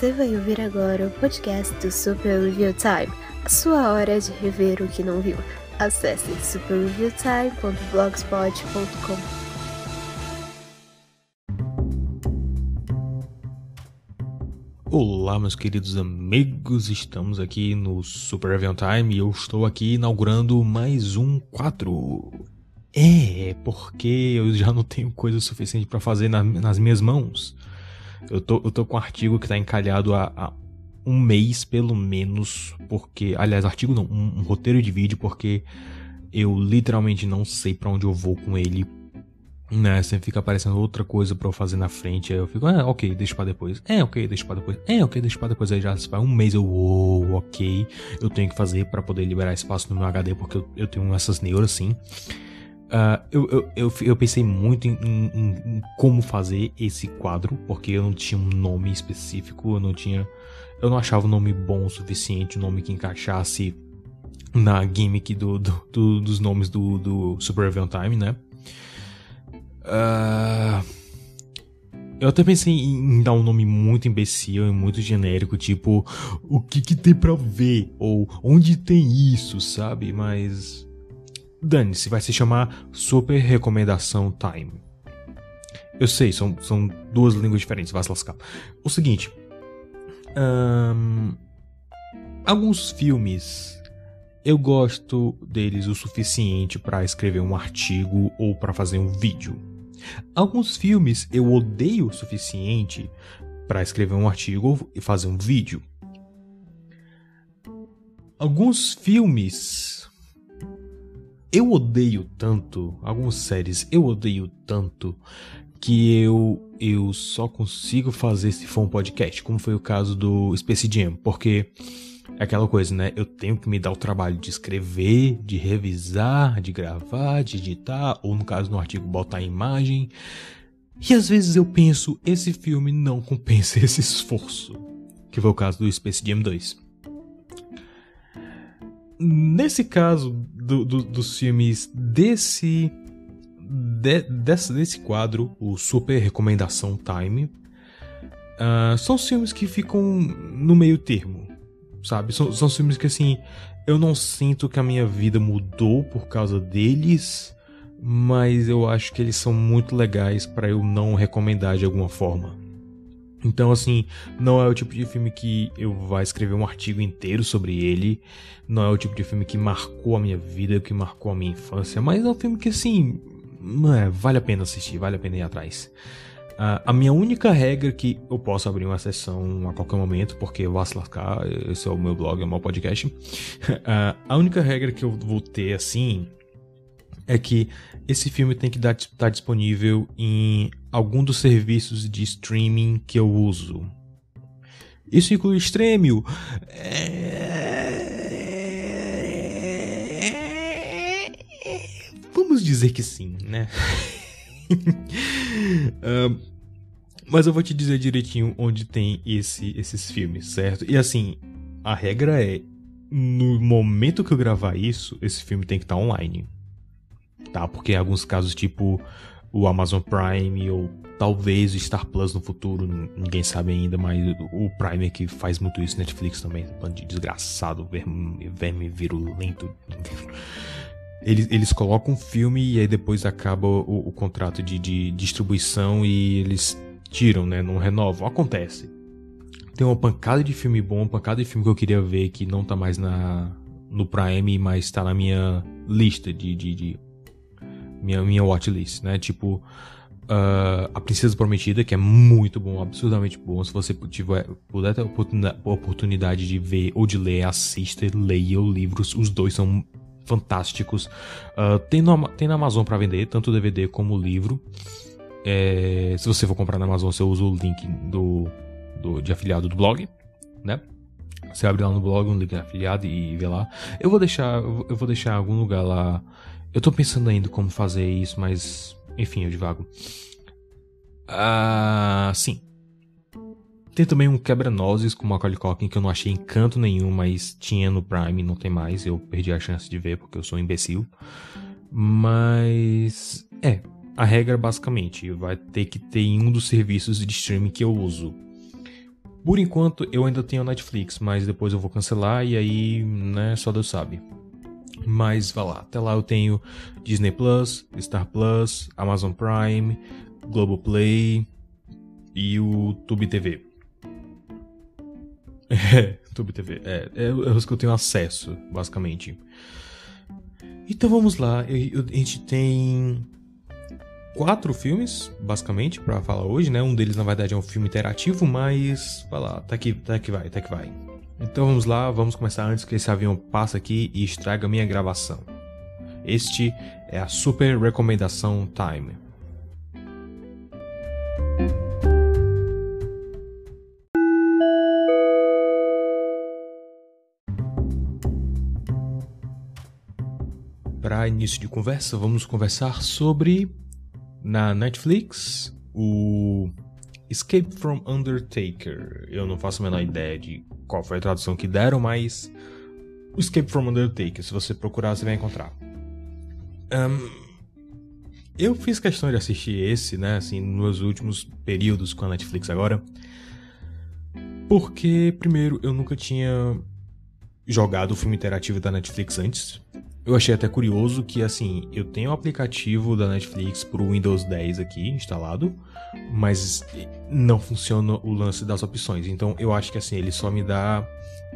Você vai ouvir agora o podcast do Super Review Time, a sua hora de rever o que não viu. Acesse superreviewtime.blogspot.com. Olá, meus queridos amigos, estamos aqui no Super Review Time e eu estou aqui inaugurando mais um quadro. É, porque eu já não tenho coisa suficiente para fazer na, nas minhas mãos. Eu tô, eu tô com um artigo que tá encalhado há, há um mês, pelo menos, porque. Aliás, artigo não, um, um roteiro de vídeo, porque eu literalmente não sei para onde eu vou com ele. Né, sempre fica aparecendo outra coisa para eu fazer na frente. Aí eu fico, ah, ok, deixa pra depois. É, ok, deixa pra depois. É, ok, deixa pra depois. Aí já se vai um mês eu, oh, ok, eu tenho que fazer para poder liberar espaço no meu HD, porque eu, eu tenho essas neuras assim. Uh, eu, eu, eu, eu, pensei muito em, em, em, como fazer esse quadro, porque eu não tinha um nome específico, eu não tinha. Eu não achava um nome bom o suficiente, um nome que encaixasse na gimmick do, do, do dos nomes do, do Super Event Time, né? Uh, eu até pensei em, dar um nome muito imbecil e muito genérico, tipo, o que, que tem pra ver? Ou onde tem isso, sabe? Mas Dane-se, vai se chamar Super Recomendação Time. Eu sei, são, são duas línguas diferentes, vai se lascar. O seguinte. Alguns filmes eu gosto deles o suficiente para escrever um artigo ou para fazer um vídeo. Alguns filmes eu odeio o suficiente para escrever um artigo e fazer um vídeo. Alguns filmes eu odeio tanto, algumas séries eu odeio tanto que eu eu só consigo fazer se for um podcast, como foi o caso do Space Jam, porque é aquela coisa, né? Eu tenho que me dar o trabalho de escrever, de revisar, de gravar, de editar, ou no caso no artigo botar a imagem. E às vezes eu penso, esse filme não compensa esse esforço. Que foi o caso do Space Jam 2. Nesse caso do, do, dos filmes desse, de, desse, desse quadro, o Super Recomendação Time, uh, são filmes que ficam no meio termo, sabe? São, são filmes que assim, eu não sinto que a minha vida mudou por causa deles, mas eu acho que eles são muito legais para eu não recomendar de alguma forma. Então, assim, não é o tipo de filme que eu vá escrever um artigo inteiro sobre ele. Não é o tipo de filme que marcou a minha vida, que marcou a minha infância. Mas é um filme que, assim, é, vale a pena assistir, vale a pena ir atrás. Uh, a minha única regra que eu posso abrir uma sessão a qualquer momento, porque vou se lascar, esse é o meu blog, é o meu podcast. Uh, a única regra que eu vou ter, assim, é que esse filme tem que estar tá disponível em algum dos serviços de streaming que eu uso. Isso inclui Stremio. É... Vamos dizer que sim, né? uh, mas eu vou te dizer direitinho onde tem esse, esses filmes, certo? E assim, a regra é: no momento que eu gravar isso, esse filme tem que estar tá online tá? Porque em alguns casos, tipo o Amazon Prime ou talvez o Star Plus no futuro, ninguém sabe ainda, mas o Prime é que faz muito isso, Netflix também, bando de desgraçado, verme, verme virulento. Eles, eles colocam um filme e aí depois acaba o, o contrato de, de, distribuição e eles tiram, né? Não renovam. Acontece. Tem uma pancada de filme bom, uma pancada de filme que eu queria ver que não tá mais na, no Prime, mas tá na minha lista de, de, de minha, minha watchlist, né? Tipo, uh, A Princesa Prometida, que é muito bom, absurdamente bom. Se você tiver, puder ter a oportunidade de ver ou de ler, assista e leia os livros. Os dois são fantásticos. Uh, tem, no, tem na Amazon para vender, tanto DVD como livro. É, se você for comprar na Amazon, você usa o link do, do, de afiliado do blog, né? Você abre lá no blog um link afiliado e vê lá. Eu vou deixar, eu vou deixar algum lugar lá eu tô pensando ainda como fazer isso, mas enfim, eu divago. Ah, sim. Tem também um quebra-nozes com Macaulay Culkin que eu não achei encanto nenhum, mas tinha no Prime, não tem mais. Eu perdi a chance de ver porque eu sou um imbecil. Mas é, a regra basicamente vai ter que ter em um dos serviços de streaming que eu uso. Por enquanto eu ainda tenho a Netflix, mas depois eu vou cancelar e aí, né, só Deus sabe. Mas vá lá, até lá eu tenho Disney Plus, Star Plus, Amazon Prime, Globoplay e o Tube TV. É, Tube TV. É, é, é os que eu tenho acesso, basicamente. Então vamos lá. Eu, eu, a gente tem quatro filmes, basicamente, para falar hoje, né? Um deles, na verdade, é um filme interativo, mas. Vai lá, tá aqui, tá que vai, tá que vai. Então vamos lá, vamos começar antes que esse avião passe aqui e estraga minha gravação. Este é a Super Recomendação Time. Para início de conversa, vamos conversar sobre na Netflix o Escape from Undertaker. Eu não faço a menor ideia de qual foi a tradução que deram, mas Escape from Undertaker, se você procurar, você vai encontrar. Um, eu fiz questão de assistir esse, né, assim, nos últimos períodos com a Netflix agora. Porque, primeiro, eu nunca tinha jogado o filme interativo da Netflix antes. Eu achei até curioso que, assim, eu tenho o aplicativo da Netflix pro Windows 10 aqui instalado, mas não funciona o lance das opções. Então, eu acho que, assim, ele só me dá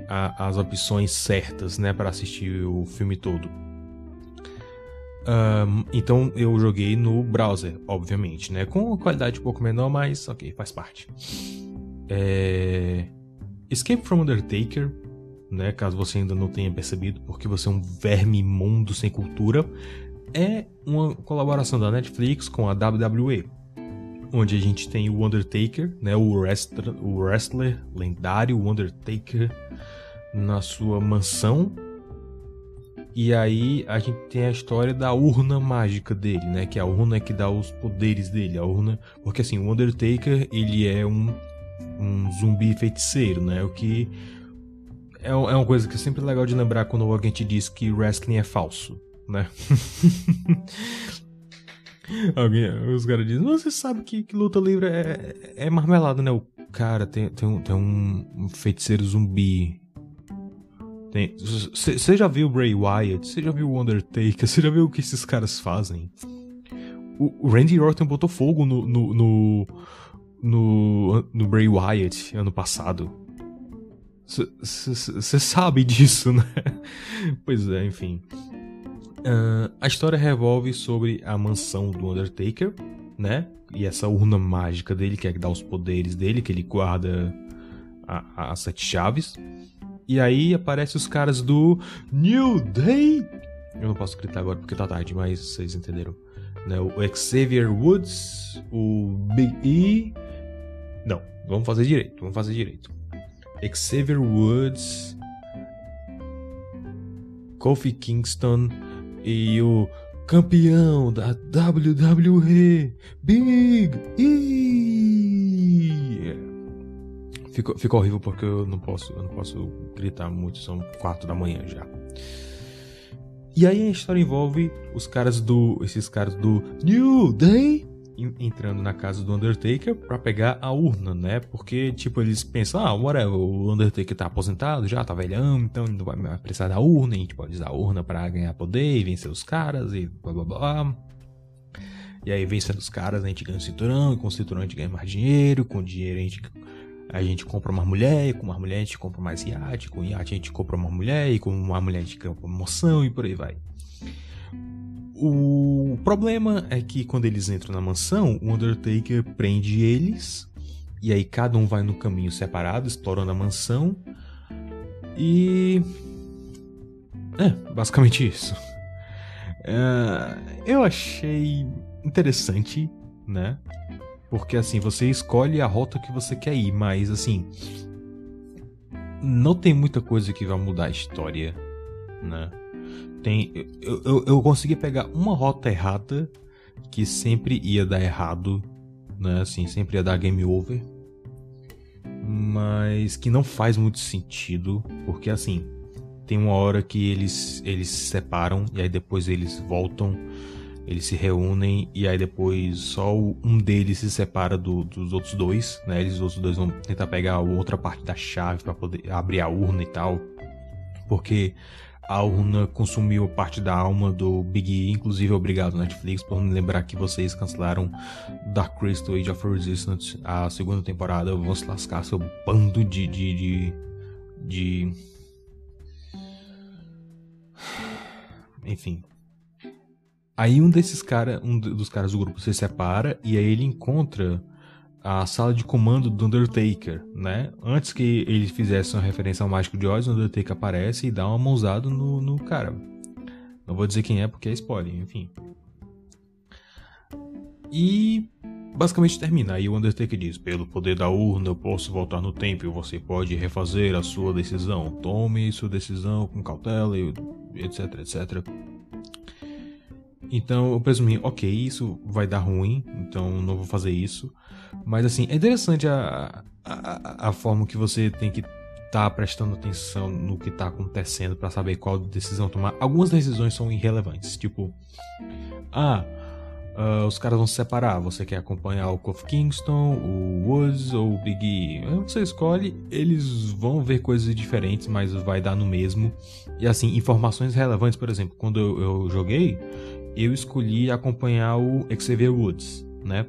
a, as opções certas, né, para assistir o filme todo. Um, então, eu joguei no browser, obviamente, né, com uma qualidade um pouco menor, mas ok, faz parte. É... Escape from Undertaker né, caso você ainda não tenha percebido, porque você é um verme imundo sem cultura, é uma colaboração da Netflix com a WWE, onde a gente tem o Undertaker, né, o wrestler, o wrestler lendário Undertaker na sua mansão. E aí a gente tem a história da urna mágica dele, né, que é a urna que dá os poderes dele, a urna, porque assim, o Undertaker, ele é um um zumbi feiticeiro, né, o que é, é uma coisa que é sempre legal de lembrar quando alguém te diz que wrestling é falso, né? Alguém, os caras dizem, você sabe que, que, luta livre é, é marmelada, né? O cara tem, tem, um, tem um feiticeiro zumbi. Você já viu o Bray Wyatt? Você já viu o Undertaker? Você já viu o que esses caras fazem? O, o Randy Orton botou fogo no, no, no, no, no Bray Wyatt ano passado. Você sabe disso, né? pois é, enfim. Uh, a história revolve sobre a mansão do Undertaker, né? E essa urna mágica dele, que é que dá os poderes dele, que ele guarda as sete chaves. E aí aparecem os caras do New Day. Eu não posso gritar agora porque tá tarde, mas vocês entenderam. Né? O Xavier Woods, o Big E. Não, vamos fazer direito, vamos fazer direito. Xavier Woods, Kofi Kingston e o campeão da WWE, Big E. Ficou, ficou horrível porque eu não posso, eu não posso gritar muito, são quatro da manhã já. E aí a história envolve os caras do, esses caras do New Day entrando na casa do Undertaker para pegar a urna, né? Porque, tipo, eles pensam, ah, whatever, o Undertaker tá aposentado já, tá velhão, então não vai precisar da urna, a gente pode usar a urna para ganhar poder e vencer os caras e blá blá blá. E aí, vencendo os caras, a gente ganha o cinturão, e com o cinturão a gente ganha mais dinheiro, com o dinheiro a gente, a gente compra uma mulher, e com uma mulher a gente compra mais iate, com iate a gente compra uma mulher, e com uma mulher a gente compra uma moção e por aí vai. O problema é que quando eles entram na mansão, o Undertaker prende eles. E aí cada um vai no caminho separado, explorando a mansão. E. É, basicamente isso. É, eu achei interessante, né? Porque assim, você escolhe a rota que você quer ir, mas assim. Não tem muita coisa que vai mudar a história, né? Tem. Eu, eu, eu consegui pegar uma rota errada que sempre ia dar errado, né? Assim, sempre ia dar game over. Mas que não faz muito sentido, porque assim, tem uma hora que eles eles se separam e aí depois eles voltam Eles se reúnem e aí depois só um deles se separa do, dos outros dois, né? Eles os outros dois vão tentar pegar a outra parte da chave para poder abrir a urna e tal. Porque a urna consumiu parte da alma do Big E, inclusive obrigado Netflix por me lembrar que vocês cancelaram Dark Crystal Age of Resistance, a segunda temporada. Vão se lascar seu bando de, de, de, de... Enfim, Aí um desses caras, um dos caras do grupo se separa e aí ele encontra a sala de comando do Undertaker, né? Antes que ele fizesse uma referência ao Mágico de Oz, o Undertaker aparece e dá uma mãozada no, no cara. Não vou dizer quem é porque é spoiler, enfim. E basicamente termina. Aí o Undertaker diz: Pelo poder da urna, eu posso voltar no tempo e você pode refazer a sua decisão. Tome sua decisão com cautela, etc, etc. Então eu presumi, ok, isso vai dar ruim, então não vou fazer isso. Mas assim, é interessante a, a, a forma que você tem que estar tá prestando atenção no que está acontecendo para saber qual decisão tomar. Algumas decisões são irrelevantes, tipo, ah, uh, os caras vão se separar. Você quer acompanhar o Kofi Kingston, o Woods ou o Big E? Você escolhe, eles vão ver coisas diferentes, mas vai dar no mesmo. E assim, informações relevantes, por exemplo, quando eu, eu joguei, eu escolhi acompanhar o Xavier Woods, né?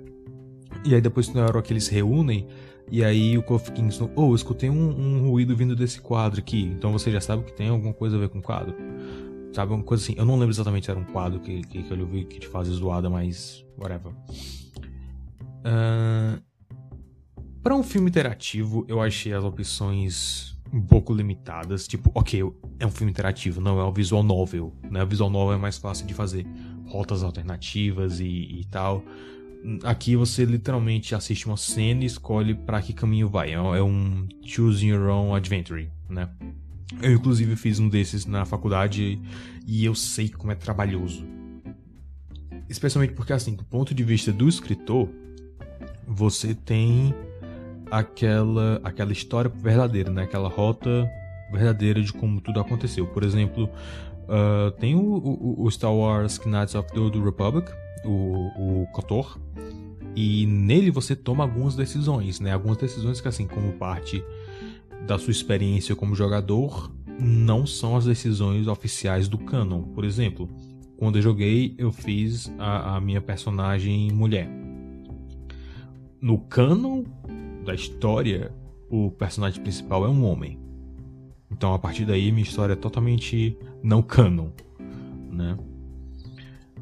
E aí depois na hora que eles reúnem, e aí o Kofi Kingston, oh, eu escutei um, um, ruído vindo desse quadro aqui, então você já sabe que tem alguma coisa a ver com o quadro. Sabe, uma coisa assim, eu não lembro exatamente se era um quadro que, que, que eu ouvi que te fazia zoada, mas whatever. Uh, para um filme interativo, eu achei as opções um pouco limitadas. Tipo, ok, é um filme interativo, não é um visual novel. Né? O visual novel é mais fácil de fazer rotas alternativas e, e tal. Aqui você literalmente assiste uma cena e escolhe para que caminho vai. É, é um Choose Your Own Adventure, né? Eu inclusive fiz um desses na faculdade e eu sei como é trabalhoso. Especialmente porque assim, do ponto de vista do escritor, você tem aquela aquela história verdadeira, né? Aquela rota verdadeira de como tudo aconteceu. Por exemplo, uh, tem o, o, o, Star Wars Knights of the Old Republic, o, o KOTOR, e nele você toma algumas decisões, né? Algumas decisões que, assim, como parte da sua experiência como jogador, não são as decisões oficiais do canon. Por exemplo, quando eu joguei, eu fiz a, a minha personagem mulher. No canon da história, o personagem principal é um homem. Então a partir daí minha história é totalmente não canon, né?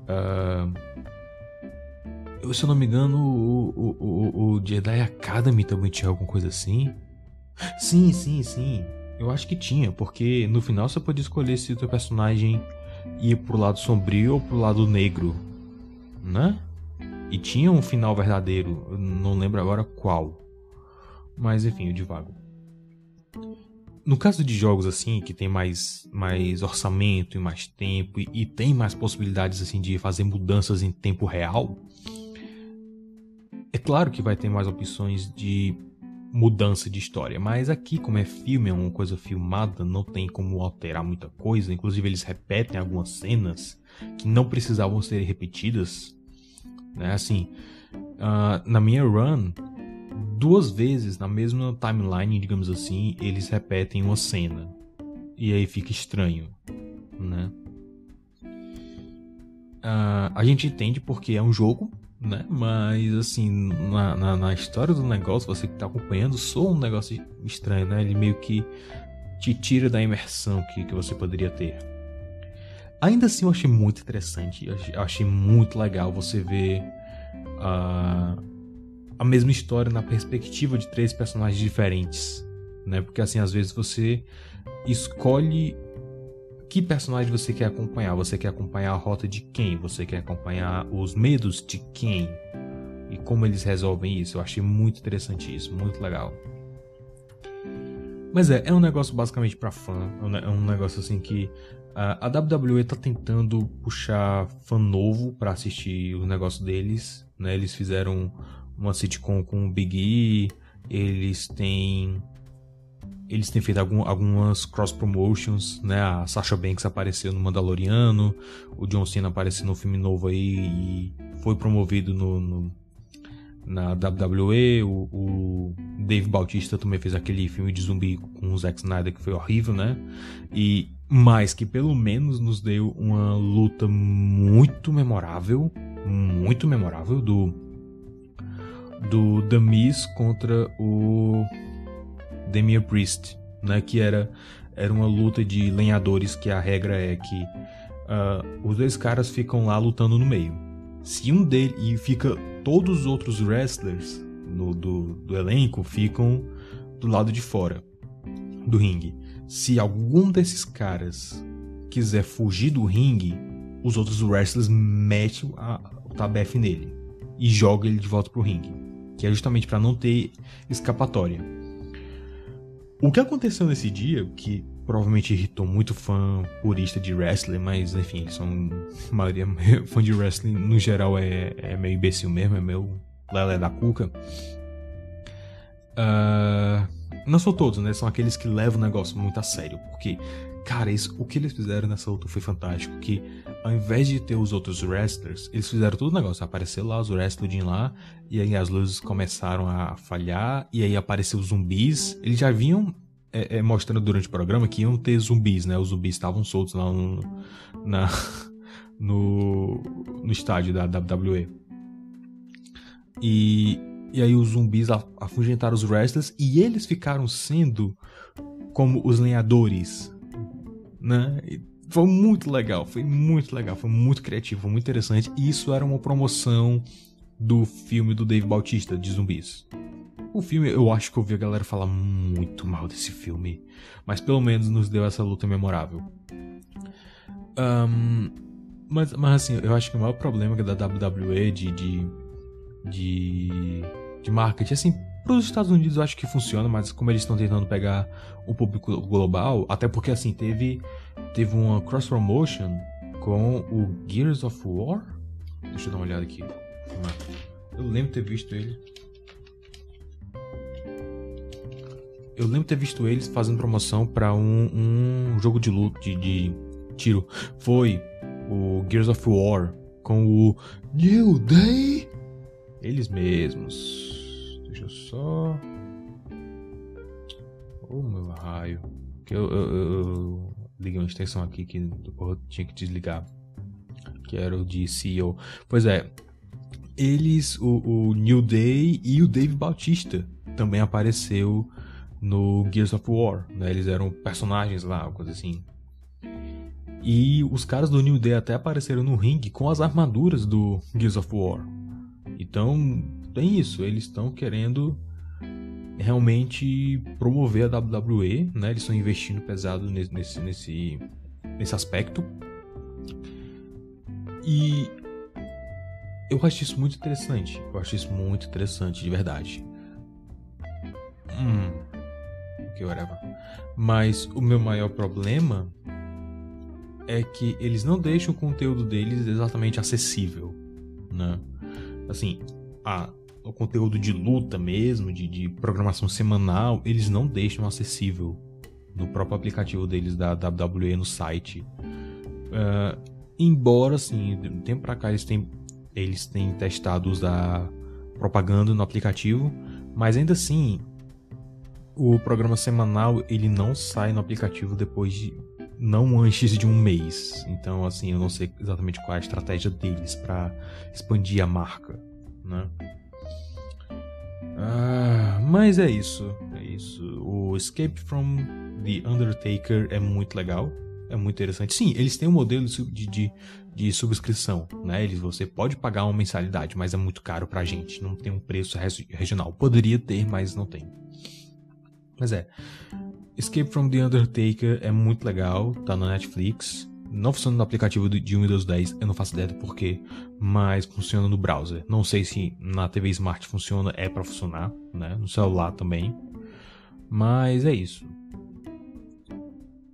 Uh, se eu não me engano, o, o, o, o Jedi Academy também tinha alguma coisa assim. Sim, sim, sim. Eu acho que tinha, porque no final você pode escolher se o teu personagem ia pro lado sombrio ou pro lado negro, né? E tinha um final verdadeiro, não lembro agora qual. Mas enfim, eu divago. No caso de jogos assim, que tem mais, mais orçamento e mais tempo e, e tem mais possibilidades assim de fazer mudanças em tempo real, é claro que vai ter mais opções de mudança de história, mas aqui como é filme, é uma coisa filmada, não tem como alterar muita coisa, inclusive eles repetem algumas cenas que não precisavam ser repetidas, né? Assim, uh, na minha run duas vezes na mesma timeline, digamos assim, eles repetem uma cena. E aí fica estranho, né? Uh, a gente entende porque é um jogo, né? Mas assim, na, na, na, história do negócio, você que tá acompanhando, sou um negócio estranho, né? Ele meio que te tira da imersão que, que você poderia ter. Ainda assim, eu achei muito interessante, eu achei muito legal você ver. Uh, a mesma história na perspectiva de três personagens diferentes, né? Porque assim, às vezes você escolhe que personagem você quer acompanhar. Você quer acompanhar a rota de quem? Você quer acompanhar os medos de quem? E como eles resolvem isso? Eu achei muito interessante isso, muito legal. Mas é, é um negócio basicamente para fã. É um negócio assim que uh, a WWE tá tentando puxar fã novo para assistir o negócio deles. Né? Eles fizeram uma sitcom com o Big E, eles têm eles têm feito algum, algumas cross promotions, né? A Sasha Banks apareceu no Mandaloriano, o John Cena apareceu no filme novo aí e foi promovido no, no na WWE. O, o, Dave Bautista também fez aquele filme de zumbi com o Zack Snyder que foi horrível, né? E mais que pelo menos nos deu uma luta muito memorável, muito memorável do do The Miz contra o Damian Priest, né? Que era era uma luta de lenhadores que a regra é que uh, os dois caras ficam lá lutando no meio. Se um deles e fica todos os outros wrestlers no, do, do elenco ficam do lado de fora do ringue. Se algum desses caras quiser fugir do ringue, os outros wrestlers metem a, o tabef nele e jogam ele de volta pro ringue, que é justamente para não ter escapatória. O que aconteceu nesse dia, que provavelmente irritou muito fã purista de wrestling, mas enfim, são. A maioria fã de wrestling no geral é, é meio imbecil mesmo, é meio lelé da cuca. Uh, não são todos, né? São aqueles que levam o negócio muito a sério. Porque, cara, isso, o que eles fizeram nessa luta foi fantástico. Que ao invés de ter os outros wrestlers, eles fizeram todo o negócio. Apareceu lá os wrestlers lá, e aí as luzes começaram a falhar, e aí apareceu os zumbis. Eles já vinham é, é, mostrando durante o programa que iam ter zumbis, né? Os zumbis estavam soltos lá no, na, no, no estádio da WWE. E e aí os zumbis afugentaram os wrestlers e eles ficaram sendo como os lenhadores, né? E foi muito legal, foi muito legal, foi muito criativo, muito interessante. E isso era uma promoção do filme do Dave Bautista de zumbis. O filme, eu acho que eu ouvi a galera falar muito mal desse filme, mas pelo menos nos deu essa luta memorável. Um, mas, mas assim, eu acho que o maior problema da WWE de, de, de de marketing. Assim, para os Estados Unidos eu acho que funciona, mas como eles estão tentando pegar o público global, até porque assim, teve, teve uma cross promotion com o Gears of War. Deixa eu dar uma olhada aqui. Eu lembro ter visto ele. Eu lembro ter visto eles fazendo promoção para um, um jogo de luta, de, de tiro. Foi o Gears of War com o New Day. Eles mesmos. Deixa eu só. Oh, meu raio. Que eu, eu, eu, liguei uma extensão aqui que eu tinha que desligar. Que era o de CEO. Pois é. Eles, o, o New Day e o Dave Bautista também apareceu no Gears of War. Né? Eles eram personagens lá, coisa assim. E os caras do New Day até apareceram no ringue com as armaduras do Gears of War. Então, tem isso, eles estão querendo realmente promover a WWE, né? Eles estão investindo pesado nesse, nesse, nesse, aspecto. E eu acho isso muito interessante. Eu acho isso muito interessante, de verdade. Hum. Que whatever. Mas o meu maior problema é que eles não deixam o conteúdo deles exatamente acessível, né? Assim, a o conteúdo de luta mesmo, de, de programação semanal, eles não deixam acessível no próprio aplicativo deles da WWE no site. Uh, embora, assim, de um tempo pra cá eles têm, eles têm testado usar propaganda no aplicativo, mas ainda assim, o programa semanal ele não sai no aplicativo depois de não antes de um mês. Então, assim, eu não sei exatamente qual é a estratégia deles para expandir a marca, né? Ah, mas é isso, é isso. O Escape from the Undertaker é muito legal, é muito interessante. Sim, eles têm um modelo de, de, de subscrição, né? Eles, você pode pagar uma mensalidade, mas é muito caro pra gente, não tem um preço regional. Poderia ter, mas não tem. Mas é. Escape from the Undertaker é muito legal, tá na Netflix não funciona no aplicativo de Windows 10, eu não faço ideia do porquê, mas funciona no browser. Não sei se na TV Smart funciona, é para funcionar, né? No celular também. Mas é isso.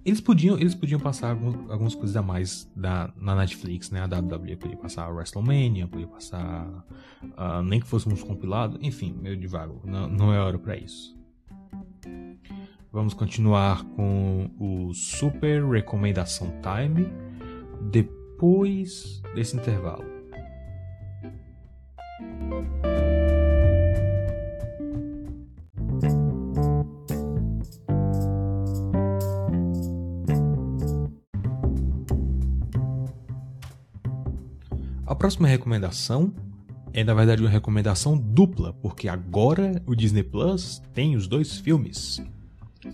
Eles podiam, eles podiam passar algumas, algumas coisas a mais da, na Netflix, né? A WWE podia passar WrestleMania, podia passar. Uh, nem que fosse uns compilados, enfim, meio devagar. Não, não é hora para isso. Vamos continuar com o Super Recomendação Time depois desse intervalo. A próxima recomendação é na verdade uma recomendação dupla, porque agora o Disney Plus tem os dois filmes.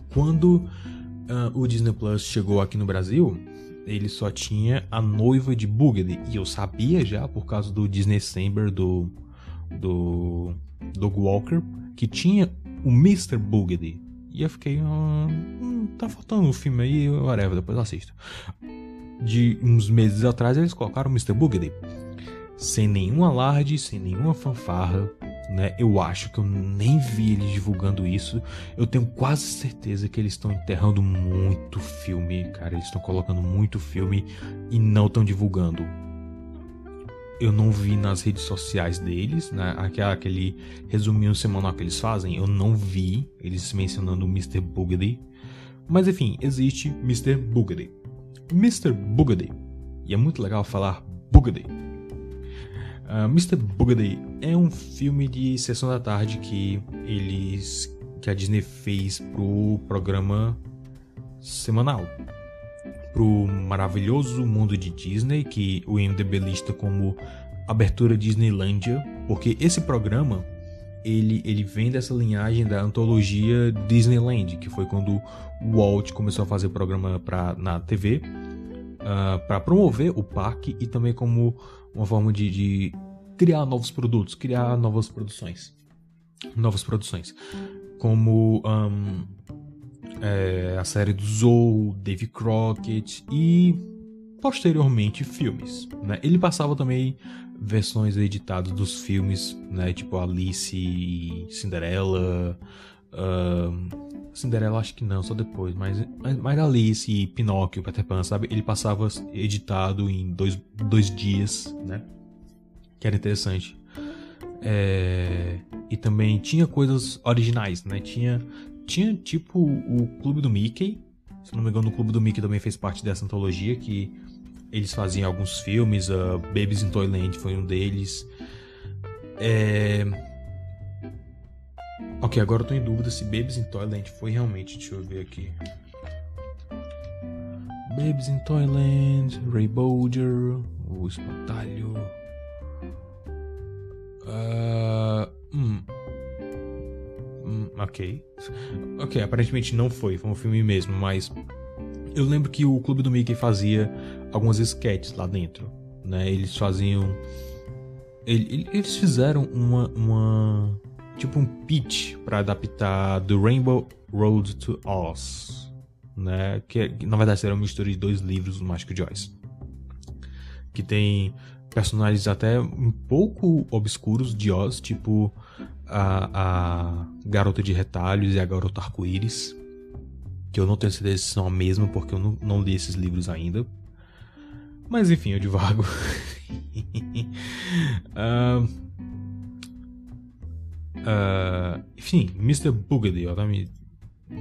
Quando uh, o Disney Plus chegou aqui no Brasil, ele só tinha a noiva de Boogedy. E eu sabia já, por causa do Disney Chamber do, do Doug Walker, que tinha o Mr. Boogedy. E eu fiquei, ah, hum, tá faltando um filme aí, whatever, depois eu assisto. De uns meses atrás eles colocaram o Mr. Boogedy. Sem nenhum alarde, sem nenhuma fanfarra né? Eu acho que eu nem vi eles divulgando isso. Eu tenho quase certeza que eles estão enterrando muito filme, cara. Eles estão colocando muito filme e não estão divulgando. Eu não vi nas redes sociais deles, né? aquele resuminho semanal que eles fazem, eu não vi eles mencionando o Mr. Boogedy. Mas enfim, existe Mr. Boogedy. Mr. Boogedy. E é muito legal falar Boogedy Ah, Mr. Boogedy é um filme de sessão da tarde que eles que a Disney fez pro programa semanal pro maravilhoso mundo de Disney que o IMDb lista como abertura Disneylandia, porque esse programa ele, ele vem dessa linhagem da antologia Disneyland, que foi quando o Walt começou a fazer programa pra, na TV uh, ah, para promover o parque e também como uma forma de, de criar novos produtos, criar novas produções. Novas produções. Como um, é, a série do Zou, Dave Crockett e posteriormente filmes. Né? Ele passava também versões editadas dos filmes, né? tipo Alice Cinderela. Um, Cinderela acho que não, só depois, mas, mas, mas Alice e Pinóquio, Peter Pan, sabe? Ele passava editado em dois, dois dias, né? Que era interessante. É... E também tinha coisas originais, né? Tinha, tinha tipo o Clube do Mickey. Se não me engano, o Clube do Mickey também fez parte dessa antologia, que eles faziam alguns filmes. Uh, Babies in Toyland foi um deles. É... Ok, agora eu tô em dúvida se Babies in Toyland foi realmente. Deixa eu ver aqui. Babies in Toyland, Ray Bolger, o Espantalho. Uh, hum. Hum, ok. Ok, aparentemente não foi, foi um filme mesmo, mas. Eu lembro que o Clube do Mickey fazia algumas sketches lá dentro. Né? Eles faziam. Eles fizeram uma, uma tipo um pitch para adaptar The Rainbow Road to Oz, né? Que, na verdade será uma mistura de dois livros do Mágico Joyce, que tem personagens até um pouco obscuros de Oz, tipo a, a Garota de Retalhos e a Garota Arco-Íris, que eu não tenho certeza se são a mesma porque eu não, não li esses livros ainda. Mas enfim, eu divago. uh, Uh, enfim, Mr. Boogedy, ó, tá me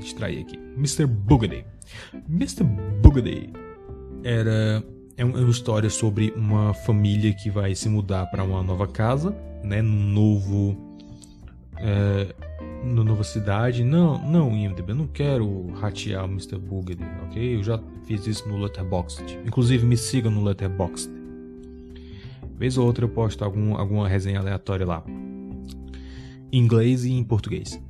distrair aqui. Mr. Boogedy. Mr. Boogedy era é uma história sobre uma família que vai se mudar para uma nova casa, né, num novo é, nova cidade. Não, não, IMDb, eu não quero ratear o Mr. Boogedy, ok? Eu já fiz isso no Letterboxd. Inclusive, me sigam no Letterboxd. Vez ou outra eu posto algum, alguma resenha aleatória lá em inglês e em português.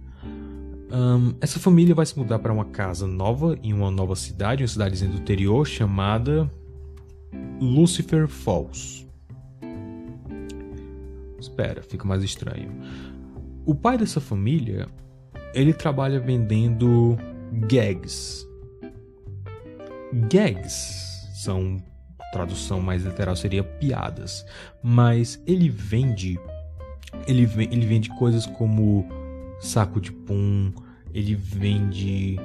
Um, essa família vai se mudar para uma casa nova em uma nova cidade, uma cidadezinha do interior chamada Lucifer Falls. Espera, fica mais estranho. O pai dessa família, ele trabalha vendendo gags. Gags são tradução mais literal seria piadas, mas ele vende ele, ele vende coisas como saco de pum, ele vende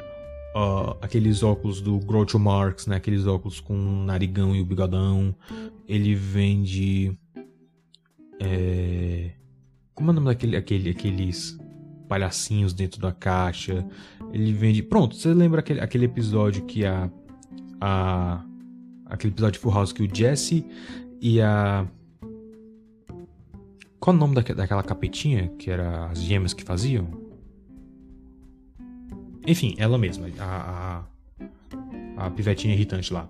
uh, aqueles óculos do Groucho Marx, né? Aqueles óculos com o narigão e o bigodão. Ele vende... É... Como é o nome daquele, aquele, aqueles palhacinhos dentro da caixa. Ele vende. Pronto, você lembra aquele, aquele episódio que a. a aquele episódio de Full House que o Jesse e a. Qual o nome daquela capetinha que era as gêmeas que faziam? Enfim, ela mesma, a, a, a pivetinha irritante lá.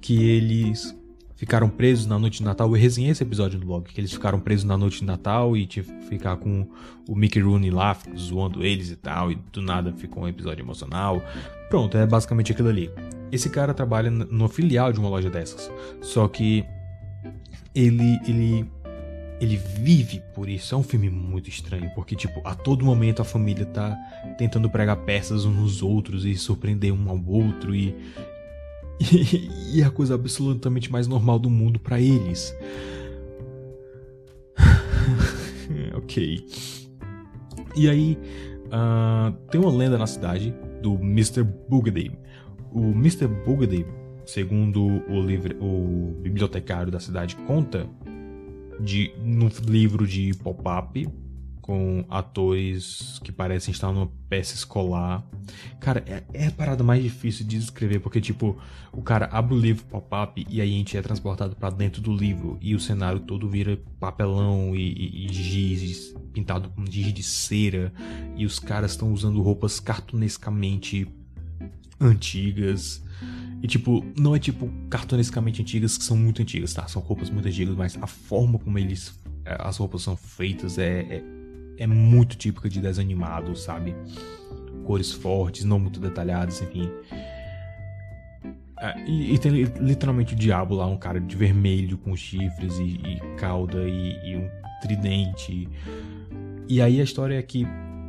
Que eles ficaram presos na noite de Natal. Eu resenhei esse episódio no blog, que eles ficaram presos na noite de Natal e tinha que ficar com o Mickey Rooney lá, zoando eles e tal, e do nada ficou um episódio emocional. Pronto, é basicamente aquilo ali. Esse cara trabalha no filial de uma loja dessas. Só que ele ele ele vive por isso. É um filme muito estranho, porque tipo, a todo momento a família tá tentando pregar peças uns nos outros e surpreender um ao outro e e, é a coisa absolutamente mais normal do mundo para eles. ok. E aí, uh, tem uma lenda na cidade do Mr. Boogedy. O Mr. Boogedy, segundo o, livre, o bibliotecário da cidade, conta de, no livro de pop-up com atores que parecem estar numa peça escolar. Cara, é, é, a parada mais difícil de descrever, porque, tipo, o cara abre o livro pop-up e aí a gente é transportado para dentro do livro e o cenário todo vira papelão e, e, e giz pintado com giz de cera e os caras estão usando roupas cartunescamente antigas. E, tipo, não é tipo cartunescamente antigas que são muito antigas, tá? São roupas muito antigas, mas a forma como eles. Eh, as roupas são feitas é, é é muito típica de desenho animado, sabe? Cores fortes, não muito detalhadas, enfim. É, e, e, tem literalmente o diabo lá, um cara de vermelho com chifres e, e cauda e, e, um tridente. E aí a história é que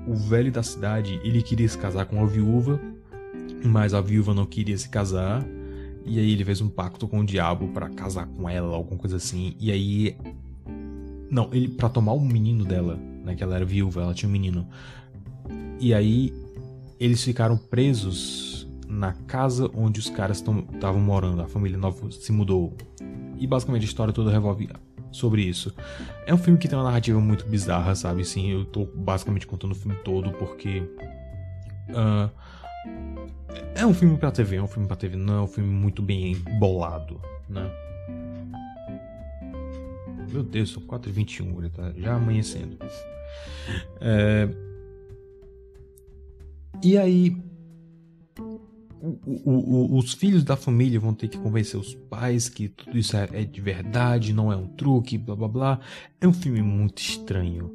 o velho da cidade, ele queria se casar com a viúva, mas a viúva não queria se casar. E aí ele fez um pacto com o diabo para casar com ela, alguma coisa assim. E aí não, ele para tomar o menino dela né? Que ela era viúva, ela tinha um menino. E aí eles ficaram presos na casa onde os caras estavam morando. A família nova se mudou. E basicamente a história toda revolve sobre isso. É um filme que tem uma narrativa muito bizarra, sabe? Sim, eu tô basicamente contando o filme todo porque. Uh, é um filme pra TV, é um filme pra TV, não é um filme muito bem bolado, né? Meu Deus, são 4h21, ele tá já amanhecendo. É... E aí, o, o, o, os filhos da família vão ter que convencer os pais que tudo isso é, é, de verdade, não é um truque, blá blá blá. É um filme muito estranho,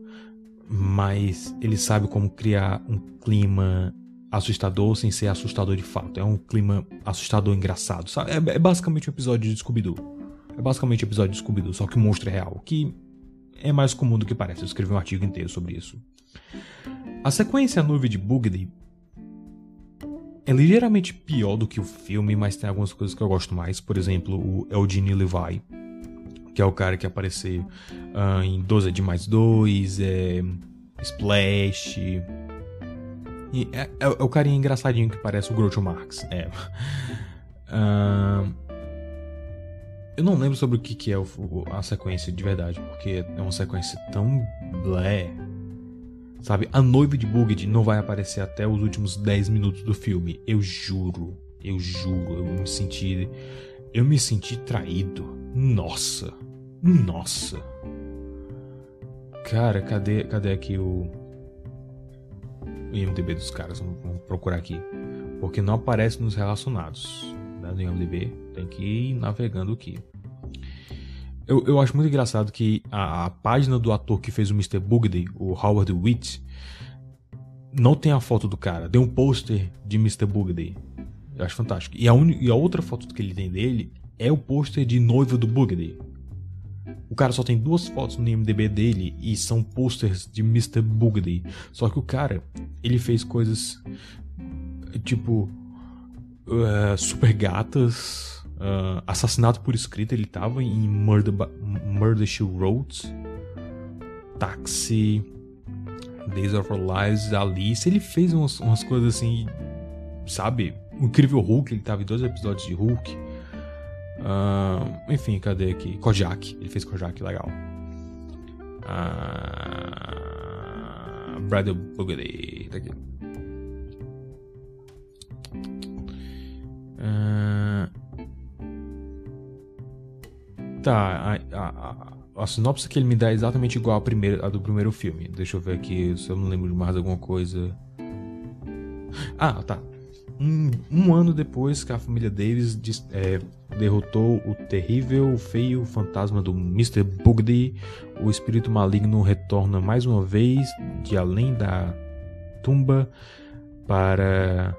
mas ele sabe como criar um clima assustador sem ser assustador de fato. É um clima assustador engraçado, sabe? É, é basicamente um episódio de Scooby-Doo. É basicamente um episódio de Scooby-Doo, só que o monstro é real, que é mais comum do que parece. Eu escrevi um artigo inteiro sobre isso. A sequência nuvem de Boogedy é ligeiramente pior do que o filme, mas tem algumas coisas que eu gosto mais. Por exemplo, o Eugene Levi, que é o cara que apareceu uh, em 12 de mais 2, é, Splash. É, é, é, o carinha engraçadinho que parece o Groucho Marx. É. Uh, eu não lembro sobre o que, que é o, a sequência de verdade, porque é uma sequência tão blé. Sabe, a noiva de Buged não vai aparecer até os últimos 10 minutos do filme. Eu juro, eu juro, eu me senti. Eu me senti traído. Nossa, nossa. Cara, cadê, cadê aqui o. IMDB dos caras? Vamos, vamos procurar aqui. Porque não aparece nos relacionados né, no IMDb, tem que ir navegando aqui. Eu, eu acho muito engraçado que a, a página do ator que fez o Mr. Bugday, o Howard Witt, não tem a foto do cara, tem um pôster de Mr. Bugday. Eu acho fantástico. E a, un... e a outra foto que ele tem dele é o pôster de noiva do Bugday. O cara só tem duas fotos no IMDb dele e são posters de Mr. Bugday. Só que o cara, ele fez coisas tipo uh, super gatas, uh, assassinato por escrito, ele tava em Murder, Murder She Wrote, Taxi, Days of Our Lives, Alice, ele fez umas, umas coisas assim, sabe? O Incrível Hulk, ele tava em dois episódios de Hulk. Uh, enfim, cadê aqui? Kojak, ele fez Kojak, legal. Uh, Bradley Bugatti. Tá aqui. Uh, tá, a, a, a, sinopse que ele me dá é exatamente igual a, primeira, a do primeiro filme. Deixa eu ver aqui se eu não lembro de mais alguma coisa. Ah, tá. Um, um ano depois que a família Davis é, derrotou o terrível, feio fantasma do Mr. Bugdy, o espírito maligno retorna mais uma vez de além da tumba para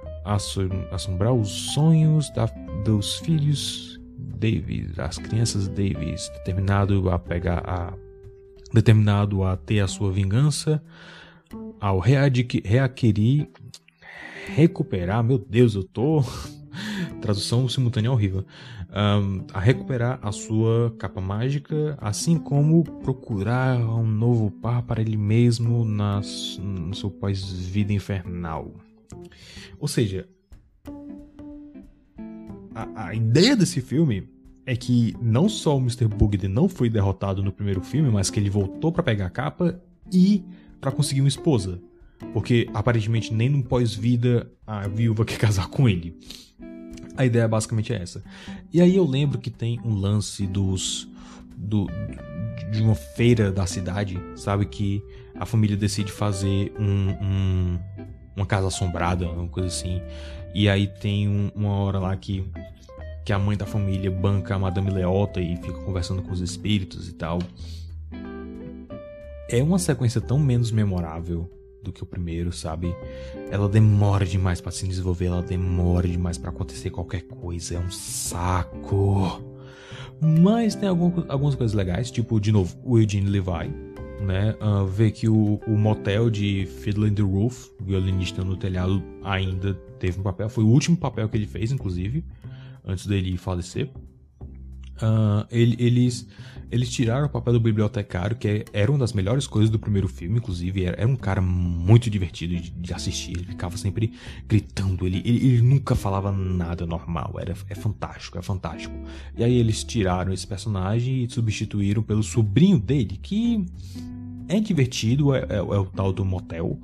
assombrar os sonhos da, dos filhos Davis, as crianças Davis, determinado a pegar a determinado a ter a sua vingança, ao readquirir, recuperar, meu Deus, eu tô tradução simultânea horrível, um, a recuperar a sua capa mágica, assim como procurar um novo par para ele mesmo nas, no seu pós-vida infernal. Ou seja, a, a ideia desse filme é que não só o Mr. Bugden não foi derrotado no primeiro filme, mas que ele voltou para pegar a capa e para conseguir uma esposa. Porque aparentemente nem no pós-vida a viúva quer casar com ele. A ideia basicamente é essa. E aí eu lembro que tem um lance dos. Do, de uma feira da cidade, sabe? Que a família decide fazer um, um uma casa assombrada, uma coisa assim. E aí tem um, uma hora lá que, que a mãe da família banca a Madame Leota e fica conversando com os espíritos e tal. É uma sequência tão menos memorável do que o primeiro, sabe? Ela demora demais para se desenvolver, ela demora demais para acontecer qualquer coisa, é um saco. Mas tem algum, algumas coisas legais, tipo, de novo, o Eugene Levi, né? Uh, ver que o, o motel de Fiddler the Roof, violinista no telhado, ainda teve um papel. Foi o último papel que ele fez, inclusive, antes dele falecer. Uh, ele, eles, eles tiraram o papel do bibliotecário, que é, era uma das melhores coisas do primeiro filme, inclusive. Era, era um cara muito divertido de, de, assistir. Ele ficava sempre gritando. Ele, ele, ele, nunca falava nada normal. Era, é fantástico, é fantástico. E aí eles tiraram esse personagem e substituíram pelo sobrinho dele, que é divertido, é, é, é o tal do motel,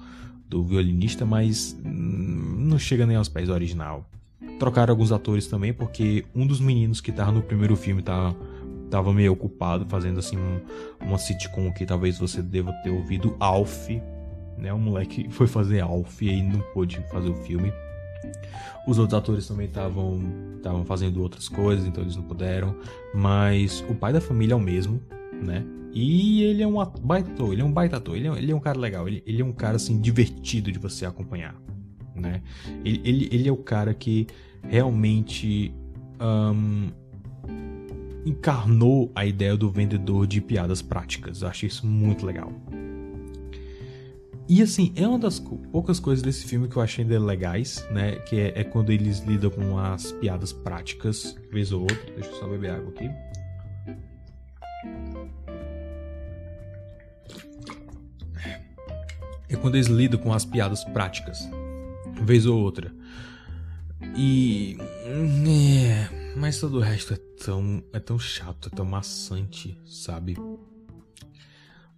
do violinista, mas não chega nem aos pés do original. Trocaram alguns atores também, porque um dos meninos que tava no primeiro filme tava, tava meio ocupado fazendo assim um, uma sitcom que talvez você deva ter ouvido, Alf, né? O moleque foi fazer Alf e aí não pôde fazer o filme. Os outros atores também estavam estavam fazendo outras coisas, então eles não puderam. Mas o pai da família é o mesmo, né? E ele é um baita ator, ele é um baita ator, ele é, ele é um cara legal, ele, ele é um cara assim divertido de você acompanhar, né? Ele, ele, ele é o cara que realmente um, encarnou a ideia do vendedor de piadas práticas. Eu achei isso muito legal. E assim, é uma das poucas coisas desse filme que eu achei ainda legais, né? Que é, é quando eles lidam com as piadas práticas, vez ou outra. Deixa eu só beber água aqui. É quando eles lidam com as piadas práticas, vez ou outra. E. É, mas todo o resto é tão. é tão chato, é tão maçante, sabe?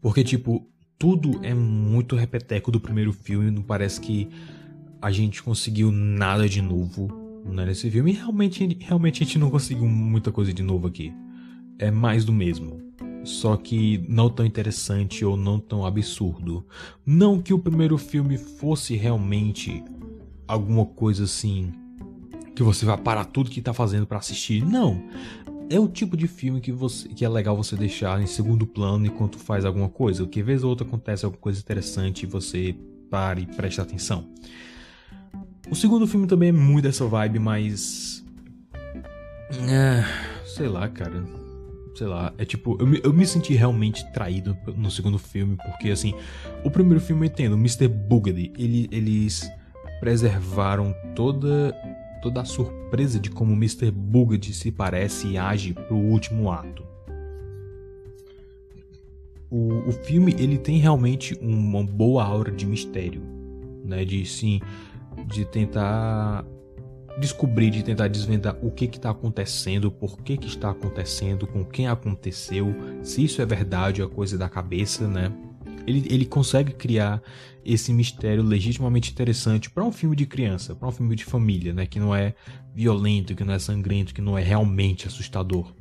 Porque, tipo, tudo é muito repeteco do primeiro filme. Não parece que a gente conseguiu nada de novo né, nesse filme. E realmente, realmente a gente não conseguiu muita coisa de novo aqui. É mais do mesmo. Só que não tão interessante ou não tão absurdo. Não que o primeiro filme fosse realmente alguma coisa assim que você vai parar tudo que tá fazendo para assistir. Não. É o tipo de filme que, você, que é legal você deixar em segundo plano enquanto faz alguma coisa. Que vez ou outra acontece alguma coisa interessante e você para e presta atenção. O segundo filme também é muito dessa vibe, mas. É, sei lá, cara. Sei lá, é tipo, eu me, eu me senti realmente traído no segundo filme, porque assim, o primeiro filme eu entendo, Mr. Bugatti, ele, eles preservaram toda toda a surpresa de como Mr. Bugatti se parece e age pro último ato. O, o filme ele tem realmente uma boa aura de mistério, né? De sim, de tentar descobrir, de tentar desvendar o que está acontecendo, por que, que está acontecendo, com quem aconteceu, se isso é verdade ou é coisa da cabeça, né? Ele, ele consegue criar esse mistério legitimamente interessante para um filme de criança, para um filme de família, né? Que não é violento, que não é sangrento, que não é realmente assustador.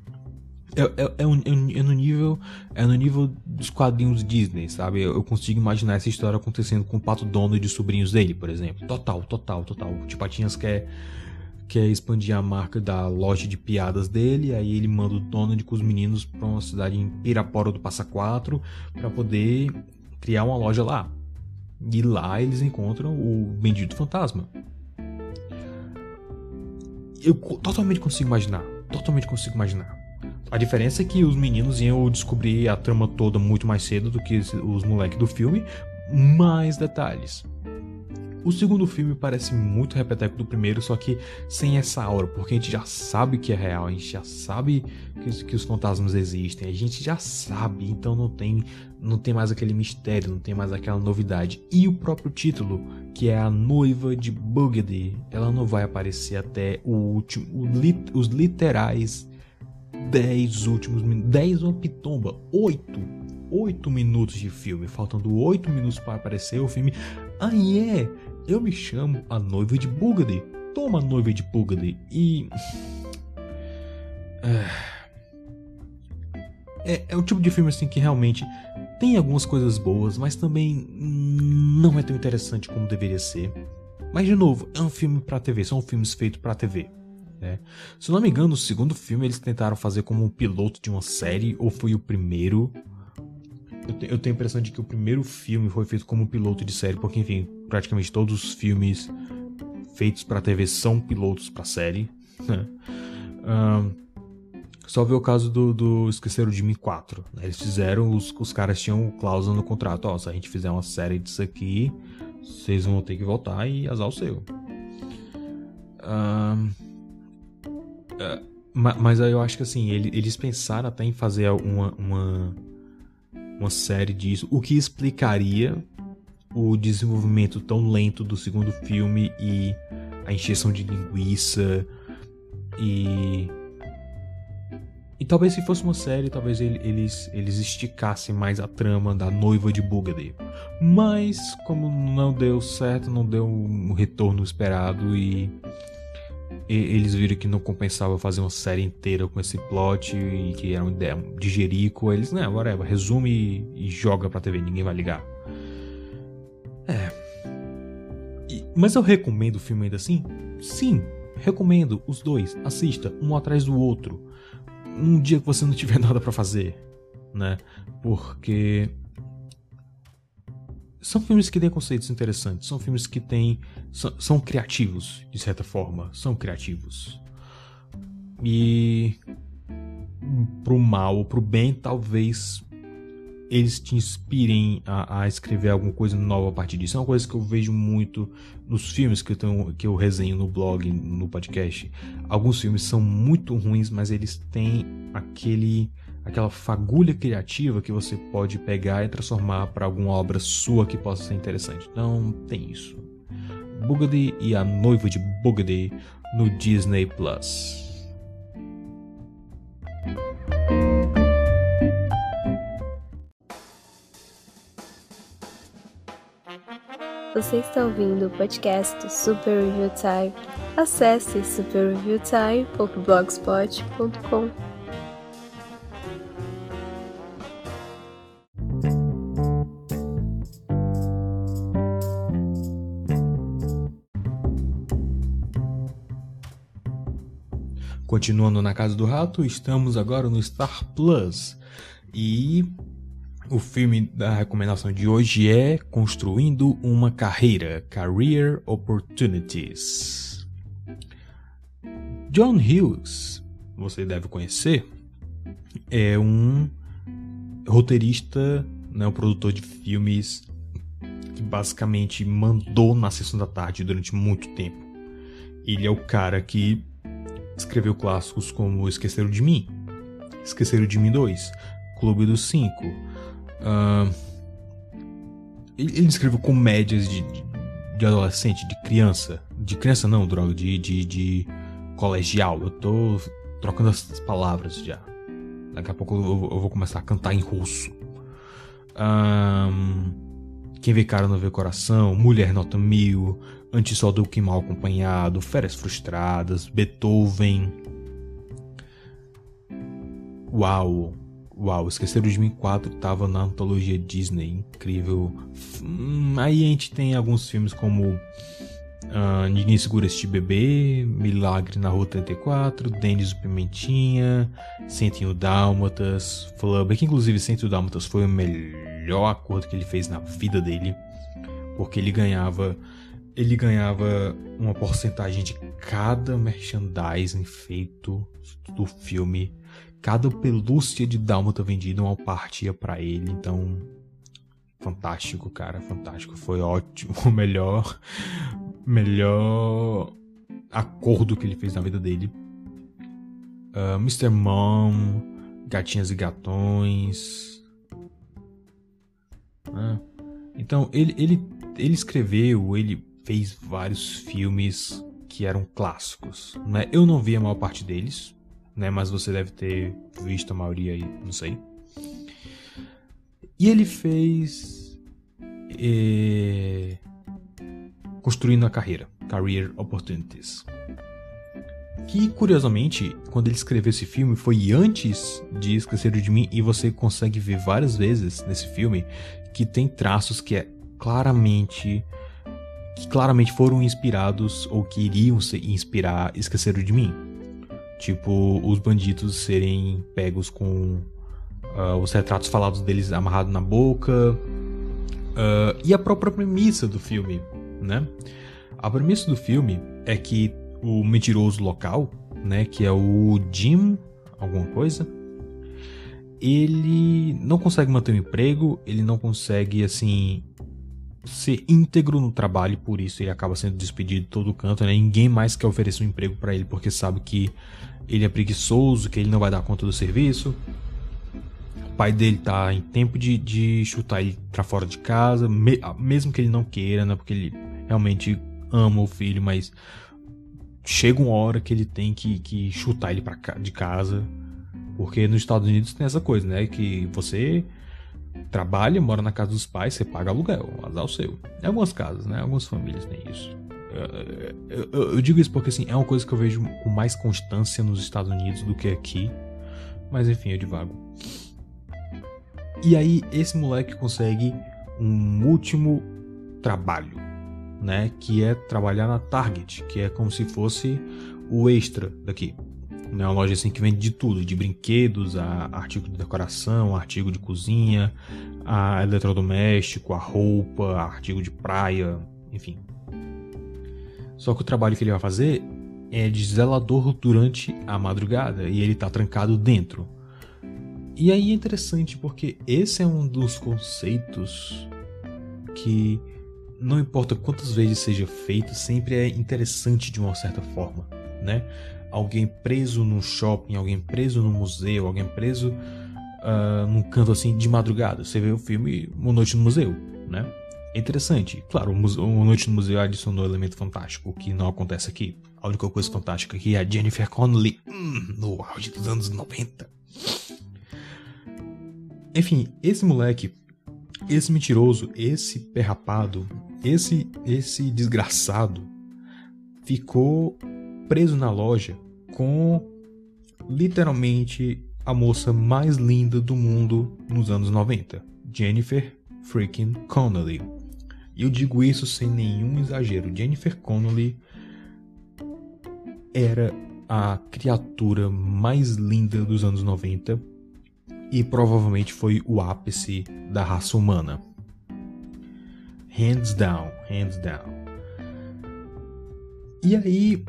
É, é, é, um, é, é no nível é no nível dos quadrinhos Disney, sabe? Eu, consigo imaginar essa história acontecendo com o Pato Donald e os sobrinhos dele, por exemplo. Total, total, total. O Patinhas quer quer expandir a marca da loja de piadas dele, aí ele manda o Donald com os meninos para uma cidade em Pirapora do Passa Quatro para poder criar uma loja lá. E lá eles encontram o bendito fantasma. Eu totalmente consigo imaginar, totalmente consigo imaginar. A diferença é que os meninos iam descobrir a trama toda muito mais cedo do que os moleques do filme, mais detalhes. O segundo filme parece muito repeteco do primeiro, só que sem essa aura, porque a gente já sabe que é real, a gente já sabe que, que os fantasmas existem, a gente já sabe, então não tem, não tem mais aquele mistério, não tem mais aquela novidade. E o próprio título, que é a noiva de Bugady, ela não vai aparecer até o último, lit, os literais 10 últimos minutos, 10 uma pitomba, 8 8 minutos de filme, faltando 8 minutos para aparecer o filme. Aí ah, é, eu me chamo a noiva de Bugady. Toma a noiva de Bugady. E. É, é, o tipo de filme assim que realmente tem algumas coisas boas, mas também não é tão interessante como deveria ser. Mas de novo, é um filme para TV, são filmes feitos para TV. Né? Se não me engano, no segundo filme eles tentaram fazer como um piloto de uma série, ou foi o primeiro. Eu, tenho a impressão de que o primeiro filme foi feito como um piloto de série, porque enfim, praticamente todos os filmes feitos para TV são pilotos para série. Né? Um, só ver o caso do, do Esqueceram de Mim 4. Né? Eles fizeram, os, os caras tinham cláusula no contrato: ó, se a gente fizer uma série disso aqui, vocês vão ter que voltar e azar o seu. Um, uh, mas eu acho que assim, eles pensaram até em fazer uma, uma, uma série disso, o que explicaria o desenvolvimento tão lento do segundo filme e a encheção de linguiça e e talvez se fosse uma série, talvez eles eles esticassem mais a trama da noiva de Bugady. Mas como não deu certo, não deu um retorno esperado e, e eles viram que não compensava fazer uma série inteira com esse plot e que era uma ideia de Jerico, eles, não, whatever, resume e, e joga pra TV, ninguém vai ligar. É. E, mas eu recomendo o filme ainda assim? Sim, recomendo os dois. Assista um atrás do outro. Um dia que você não tiver nada para fazer, né? Porque são filmes que têm conceitos interessantes, são filmes que têm são, são criativos de certa forma, são criativos. E pro mal ou pro bem, talvez eles te inspirem a, a, escrever alguma coisa nova a partir disso. É uma coisa que eu vejo muito nos filmes que eu, tenho, que eu resenho no blog, no podcast. Alguns filmes são muito ruins, mas eles têm aquele aquela fagulha criativa que você pode pegar e transformar para alguma obra sua que possa ser interessante. Então, tem isso. Bugady e a noiva de Bugady no Disney Plus. Você está ouvindo o podcast Super Review Time. Acesse superreviewtime.blogspot.com. Continuando na Casa do Rato, estamos agora no Star Plus. E o filme da recomendação de hoje é Construindo uma Carreira Career Opportunities. John Hughes, você deve conhecer, é um roteirista, né, um produtor de filmes que basicamente mandou na sessão da tarde durante muito tempo. Ele é o cara que escreveu clássicos como Esqueceram de Mim, Esqueceram de Mim 2, Clube dos Cinco, Uh, ele, escreveu comédias de, de, adolescente, de criança. De criança não, droga, de, de, de colegial. Eu tô trocando as palavras já. Daqui a pouco eu, eu vou começar a cantar em russo. Um, Quem Vê Cara Não Vê Coração, Mulher Nota Mil, Antissol do Que Mal Acompanhado, Férias Frustradas, Beethoven. Uau! Uau, Esqueceram de Mim 4 tava na antologia Disney, incrível. Hum, aí a gente tem alguns filmes como Uh, Ninguém Segura Este Bebê, Milagre na Rua 34, Denis o Pimentinha, Sentinho Dálmatas, Flubber, que inclusive Sentinho Dálmatas foi o melhor acordo que ele fez na vida dele, porque ele ganhava ele ganhava uma porcentagem de cada merchandising feito do filme, cada pelúcia de Dálmata vendida uma partia para ele, então fantástico, cara, fantástico, foi ótimo, o melhor melhor acordo que ele fez na vida dele. Uh, ah, Mr. Mom, Gatinhas e Gatões. Ah, então, ele, ele, ele escreveu, ele fez vários filmes que eram clássicos. Né? Eu não vi a maior parte deles, né? mas você deve ter visto a maioria aí, não sei. E ele fez. Eh, construindo a carreira, Career Opportunities. Que curiosamente, quando ele escreveu esse filme, foi antes de Esquecer de Mim, e você consegue ver várias vezes nesse filme que tem traços que é claramente que claramente foram inspirados ou que iriam se inspirar Esquecer de Mim. Tipo, os bandidos serem pegos com uh, os retratos falados deles amarrados na boca. Uh, e a própria premissa do filme né? A premissa do filme é que o mentiroso local, né, que é o Jim, alguma coisa, ele não consegue manter o um emprego, ele não consegue assim ser íntegro no trabalho, por isso ele acaba sendo despedido de todo canto, né? Ninguém mais quer oferecer um emprego para ele porque sabe que ele é preguiçoso, que ele não vai dar conta do serviço. O pai dele tá em tempo de, de chutar ele para fora de casa, mesmo que ele não queira, né? Porque ele realmente ama o filho, mas chega uma hora que ele tem que, que chutar ele de casa. Porque nos Estados Unidos tem essa coisa, né? Que você trabalha, mora na casa dos pais, você paga aluguel, azar o seu. Em algumas casas, né? Algumas famílias têm isso. Eu, eu, eu, digo isso porque assim, é uma coisa que eu vejo com mais constância nos Estados Unidos do que aqui. Mas enfim, eu divago. E aí, esse moleque consegue um último trabalho né, que é trabalhar na Target, que é como se fosse o extra daqui. É uma loja assim que vende de tudo, de brinquedos, a artigo de decoração, artigo de cozinha, a eletrodoméstico, a roupa, a artigo de praia, enfim. Só que o trabalho que ele vai fazer é de zelador durante a madrugada e ele está trancado dentro. E aí é interessante porque esse é um dos conceitos que não importa quantas vezes seja feito, sempre é interessante de uma certa forma, né? Alguém preso num shopping, alguém preso num museu, alguém preso uh, num canto assim de madrugada. Você vê o filme Uma Noite no Museu, né? É interessante. Claro, Uma Noite no Museu adicionou um elemento fantástico, o que não acontece aqui. A única coisa fantástica aqui é a Jennifer Connelly hum, no auge dos anos 90. Enfim, esse moleque, esse mentiroso, esse perrapado, esse esse desgraçado ficou preso na loja com literalmente a moça mais linda do mundo nos anos 90, Jennifer freaking Connelly. E eu digo isso sem nenhum exagero. Jennifer Connelly era a criatura mais linda dos anos 90 e provavelmente foi o ápice da raça humana. Hands down, hands down. E aí,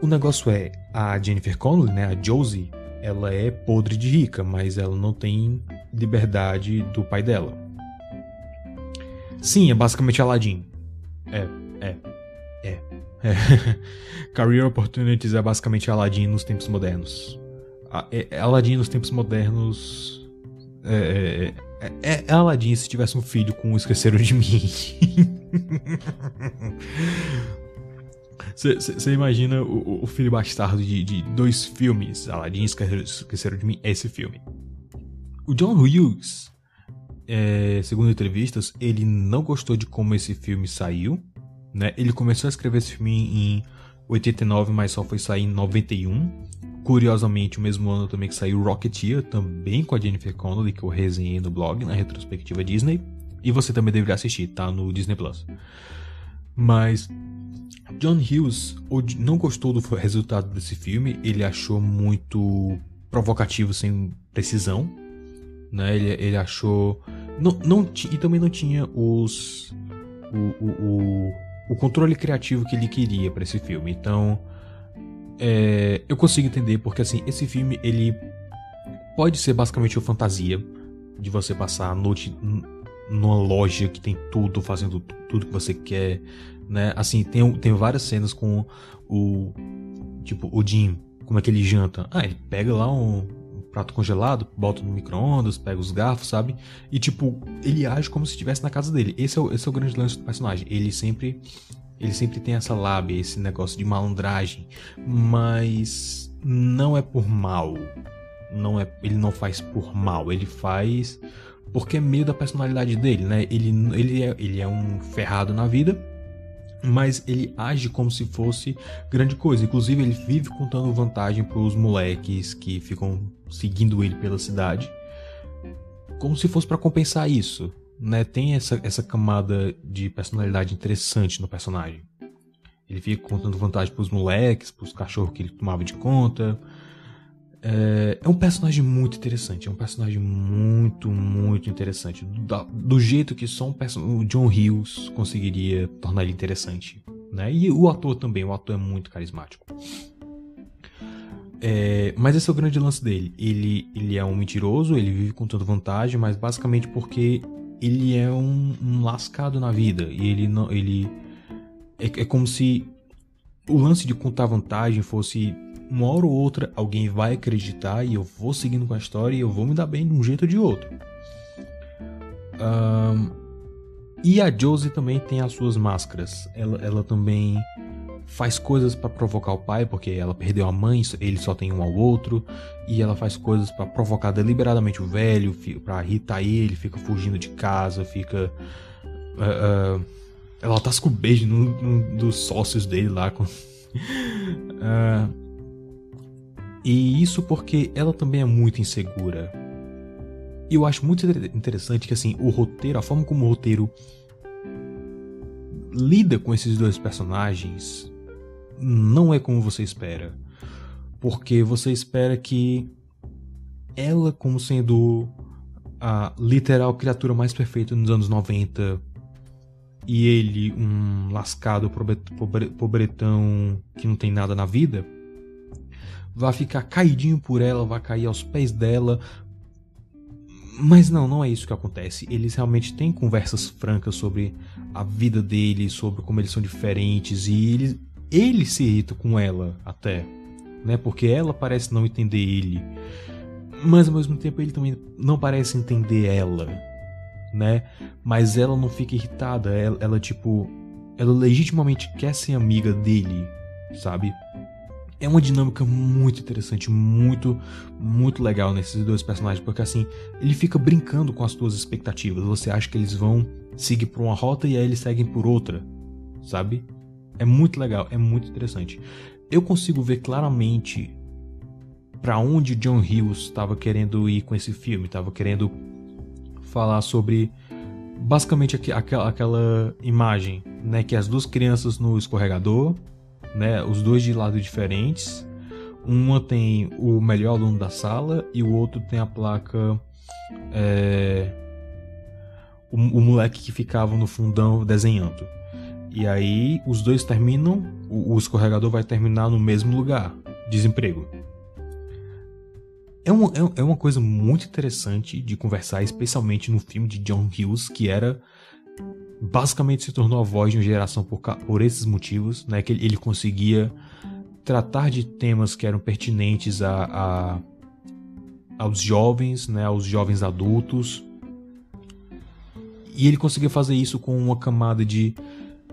o negócio é, a Jennifer Connelly, né, a Josie, ela é podre de rica, mas ela não tem liberdade do pai dela. Sim, é basicamente Aladdin. É, é, é. é. Career Opportunities é basicamente Aladdin nos tempos modernos. É, Aladdin nos tempos modernos é, é, é é, é, é Aladdin se tivesse um filho com Esqueceram de Mim. Você imagina o, o, filho bastardo de, de, dois filmes, Aladdin e Esqueceram de Mim, esse filme. O John Hughes, é, segundo entrevistas, ele não gostou de como esse filme saiu. Né? Ele começou a escrever esse filme em 89, mas só foi sair em 91. Curiosamente, o mesmo ano também que saiu Rocketeer, também com a Jennifer Connelly, que eu resenhei no blog, na retrospectiva Disney. E você também deveria assistir, tá no Disney Plus. Mas John Hughes não gostou do resultado desse filme, ele achou muito provocativo sem precisão, né? Ele, ele achou não, não e também não tinha os o, o, o, o controle criativo que ele queria para esse filme. Então é, eu consigo entender porque assim esse filme ele pode ser basicamente uma fantasia de você passar a noite numa loja que tem tudo, fazendo tudo que você quer, né? Assim, tem, tem várias cenas com o tipo o Jim, como é que ele janta. Ah, ele pega lá um, prato congelado, bota no micro-ondas, pega os garfos, sabe? E tipo, ele age como se estivesse na casa dele. Esse é o, esse é o grande lance do personagem. Ele sempre ele sempre tem essa lábia, esse negócio de malandragem, mas não é por mal. Não é, ele não faz por mal, ele faz porque é meio da personalidade dele, né? Ele, ele, é, ele é um ferrado na vida, mas ele age como se fosse grande coisa. Inclusive, ele vive contando vantagem para os moleques que ficam seguindo ele pela cidade, como se fosse para compensar isso, né? Tem essa, essa camada de personalidade interessante no personagem. Ele fica contando vantagem para os moleques, para os cachorros que ele tomava de conta, é, é, um personagem muito interessante, é um personagem muito, muito interessante. Do, do jeito que só um o John Hughes conseguiria tornar ele interessante. Né? E o ator também, o ator é muito carismático. É, mas esse é o grande lance dele. Ele, ele é um mentiroso, ele vive contando vantagem, mas basicamente porque ele é um, um lascado na vida. E ele não. Ele. É, é como se o lance de contar vantagem fosse uma hora ou outra alguém vai acreditar e eu vou seguindo com a história e eu vou me dar bem de um jeito ou de outro. Um, e a Josie também tem as suas máscaras. Ela, ela também faz coisas para provocar o pai, porque ela perdeu a mãe, ele só tem um ao outro, e ela faz coisas para provocar deliberadamente o velho, para irritar ele, fica fugindo de casa, fica. Uh, uh, ela tasca o beijo no, dos sócios dele lá. Com, uh, e isso porque ela também é muito insegura. E eu acho muito interessante que assim, o roteiro, a forma como o roteiro lida com esses dois personagens não é como você espera. Porque você espera que ela, como sendo a literal criatura mais perfeita nos anos 90, e ele, um lascado pobretão que não tem nada na vida, vai ficar caidinho por ela, vai cair aos pés dela. Mas não, não é isso que acontece. Eles realmente têm conversas francas sobre a vida deles, sobre como eles são diferentes e ele, ele se irrita com ela até, né? Porque ela parece não entender ele, mas ao mesmo tempo ele também não parece entender ela, né? Mas ela não fica irritada, ela, ela tipo, ela legitimamente quer ser amiga dele, sabe? é uma dinâmica muito interessante, muito, muito legal nesses dois personagens, porque assim, ele fica brincando com as tuas expectativas. Você acha que eles vão seguir por uma rota e aí eles seguem por outra, sabe? É muito legal, é muito interessante. Eu consigo ver claramente para onde John Hughes estava querendo ir com esse filme, estava querendo falar sobre basicamente aquela, aquela imagem, né, que as duas crianças no escorregador né? Os dois de lados diferentes. Uma tem o melhor aluno da sala e o outro tem a placa. É, o, o moleque que ficava no fundão desenhando. E aí os dois terminam, o, o escorregador vai terminar no mesmo lugar desemprego. É uma, é, é uma coisa muito interessante de conversar, especialmente no filme de John Hughes, que era basicamente se tornou a voz de uma geração por, por esses motivos, né? Que ele, ele conseguia tratar de temas que eram pertinentes a, a, aos jovens, né? Aos jovens adultos. E ele conseguia fazer isso com uma camada de,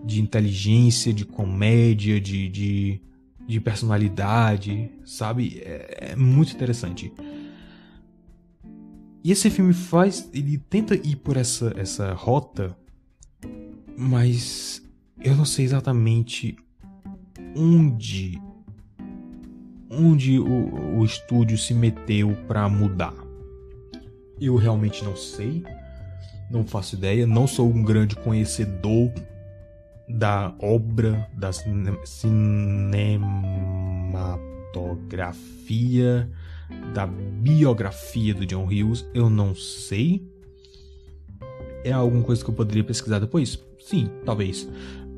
de inteligência, de comédia, de, de, de personalidade, sabe? É, é muito interessante. E esse filme faz. Ele tenta ir por essa, essa rota, mas eu não sei exatamente onde. Onde o, o estúdio se meteu para mudar. Eu realmente não sei. Não faço ideia. Não sou um grande conhecedor da obra da cinematografia da biografia do John Hughes, eu não sei. É alguma coisa que eu poderia pesquisar depois? Sim, talvez.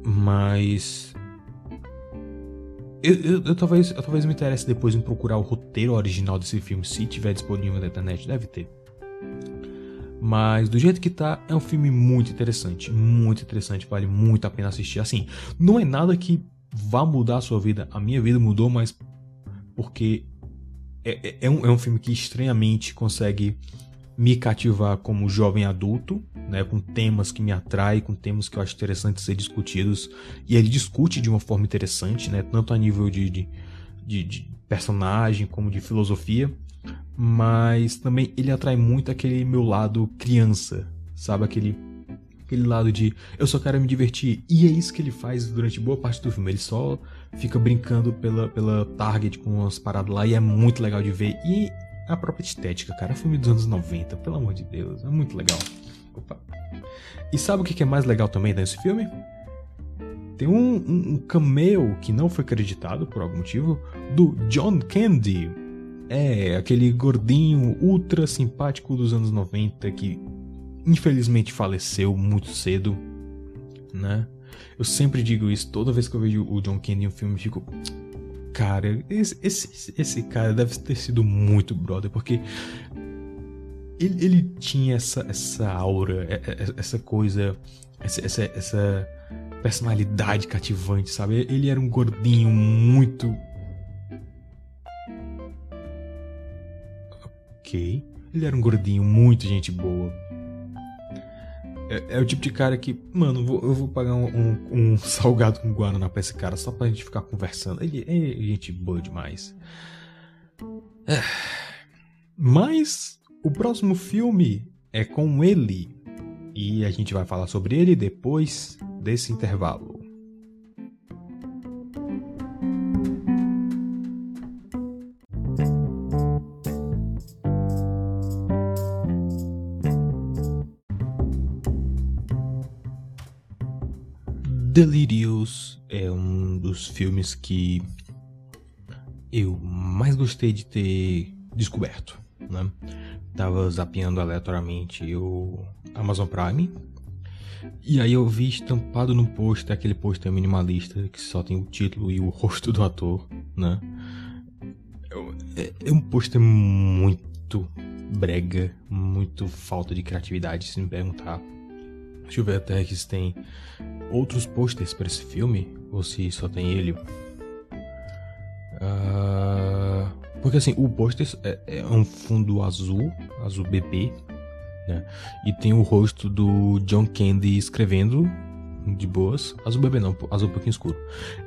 Mas. Eu, eu, eu, talvez, eu talvez me interesse depois em procurar o roteiro original desse filme, se tiver disponível na internet, deve ter. Mas do jeito que tá, é um filme muito interessante. Muito interessante, vale muito a pena assistir. Assim, não é nada que vá mudar a sua vida. A minha vida mudou, mas porque é, é, é, um, é um filme que estranhamente consegue me cativar como jovem adulto, né, com temas que me atraem, com temas que eu acho interessantes ser discutidos, e ele discute de uma forma interessante, né, tanto a nível de, de, de, de personagem como de filosofia, mas também ele atrai muito aquele meu lado criança, sabe, aquele aquele lado de eu só quero me divertir. E é isso que ele faz durante boa parte do filme. Ele só fica brincando pela, pela Target com umas paradas lá e é muito legal de ver. E a própria estética, cara. É filme dos anos 90, pelo amor de Deus. É muito legal. Opa. E sabe o que é mais legal também nesse filme? Tem um, um, um cameo que não foi acreditado por algum motivo do John Candy. É, aquele gordinho ultra simpático dos anos 90 que infelizmente faleceu muito cedo, né? Eu sempre digo isso, toda vez que eu vejo o John Candy em um filme, fico. Cara, esse, esse, esse cara deve ter sido muito brother, porque ele, ele tinha essa, essa aura, essa coisa, essa, essa, essa personalidade cativante, sabe? Ele era um gordinho muito. Ok. Ele era um gordinho muito gente boa é, é, o tipo de cara que, mano, vou, eu vou pagar um, um, um, salgado com guaraná pra esse cara só pra gente ficar conversando. Ele é gente boa demais. É. Mas o próximo filme é com ele. E a gente vai falar sobre ele depois desse intervalo. Delirious é um dos filmes que eu mais gostei de ter descoberto, né? Tava zapeando aleatoriamente o Amazon Prime e aí eu vi estampado no pôster aquele pôster minimalista que só tem o título e o rosto do ator, né? É, é um pôster muito brega, muito falta de criatividade, se me perguntar. Deixa eu ver até se tem outros posters para esse filme, ou se só tem ele. Uh, porque assim, o pôster é, é, um fundo azul, azul bebê, né? E tem o rosto do John Candy escrevendo de boas. Azul bebê não, azul um pouquinho escuro.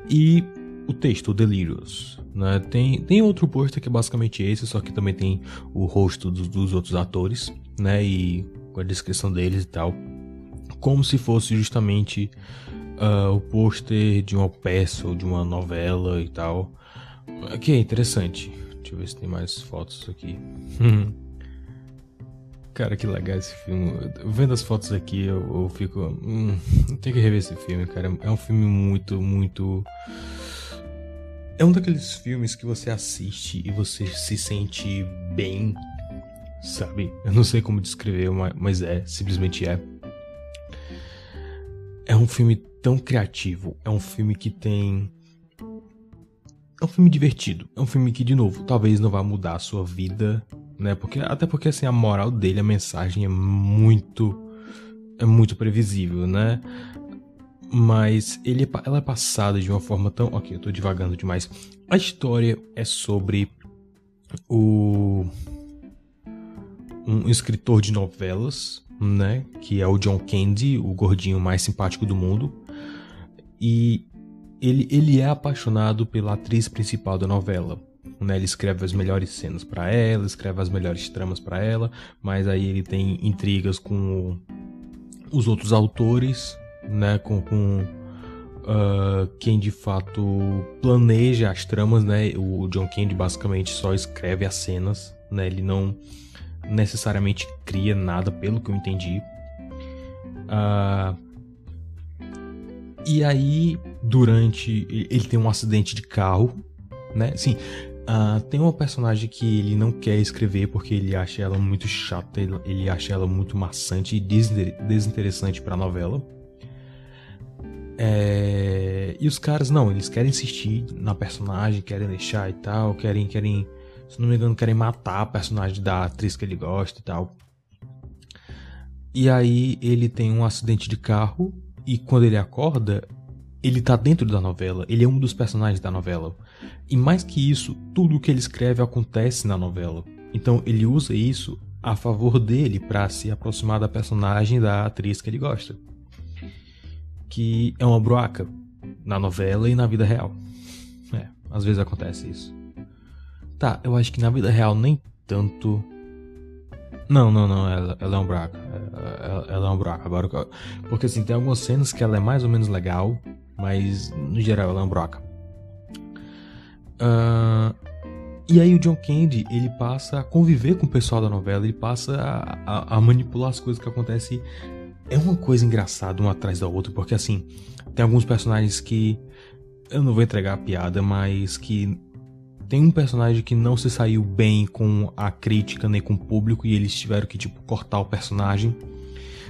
E o texto, Delirious. Né? Tem, tem outro pôster que é basicamente esse, só que também tem o rosto dos outros atores, né? E com a descrição deles e tal como se fosse justamente uh, o pôster de uma peça ou de uma novela e tal. Que é interessante. Deixa eu ver se tem mais fotos aqui. cara, que legal esse filme. Vendo as fotos aqui, eu, eu fico. Hum, tem que rever esse filme, cara. É um filme muito, muito. É um daqueles filmes que você assiste e você se sente bem, sabe? Eu não sei como descrever, mas é, simplesmente é. É um filme tão criativo, é um filme que tem. É um filme divertido. É um filme que, de novo, talvez não vá mudar a sua vida, né? Porque, até porque assim, a moral dele, a mensagem é muito. É muito previsível, né? Mas ele, é ela é passada de uma forma tão. Ok, eu tô divagando demais. A história é sobre o. Um escritor de novelas né? Que é o John Candy, o gordinho mais simpático do mundo. E ele, ele é apaixonado pela atriz principal da novela, né? Ele escreve as melhores cenas para ela, escreve as melhores tramas para ela, mas aí ele tem intrigas com os outros autores, né? Com, com uh, quem de fato planeja as tramas, né? O John Candy basicamente só escreve as cenas, né? Ele não necessariamente cria nada, pelo que eu entendi. Uh, e aí, durante. Ele tem um acidente de carro, né? Sim, uh, tem uma personagem que ele não quer escrever porque ele acha ela muito chata, ele, ele acha ela muito maçante e desinteressante pra novela. É, e os caras, não, eles querem insistir na personagem, querem deixar e tal, querem, querem, se não me engano, querem matar a personagem da atriz que ele gosta e tal. E aí ele tem um acidente de carro e quando ele acorda, ele tá dentro da novela, ele é um dos personagens da novela. E mais que isso, tudo o que ele escreve acontece na novela. Então ele usa isso a favor dele para se aproximar da personagem da atriz que ele gosta que é uma broaca na novela e na vida real. É, às vezes acontece isso. Tá, eu acho que na vida real nem tanto. Não, não, não, ela, ela é um buraco. Ela, ela, é um buraco. Agora, porque assim, tem algumas cenas que ela é mais ou menos legal, mas no geral ela é um buraco. Uh, e aí o John Candy, ele passa a conviver com o pessoal da novela, ele passa a, a, a manipular as coisas que acontecem é uma coisa engraçada uma atrás da outra, porque assim, tem alguns personagens que. Eu não vou entregar a piada, mas que. Tem um personagem que não se saiu bem com a crítica nem com o público e eles tiveram que, tipo, cortar o personagem.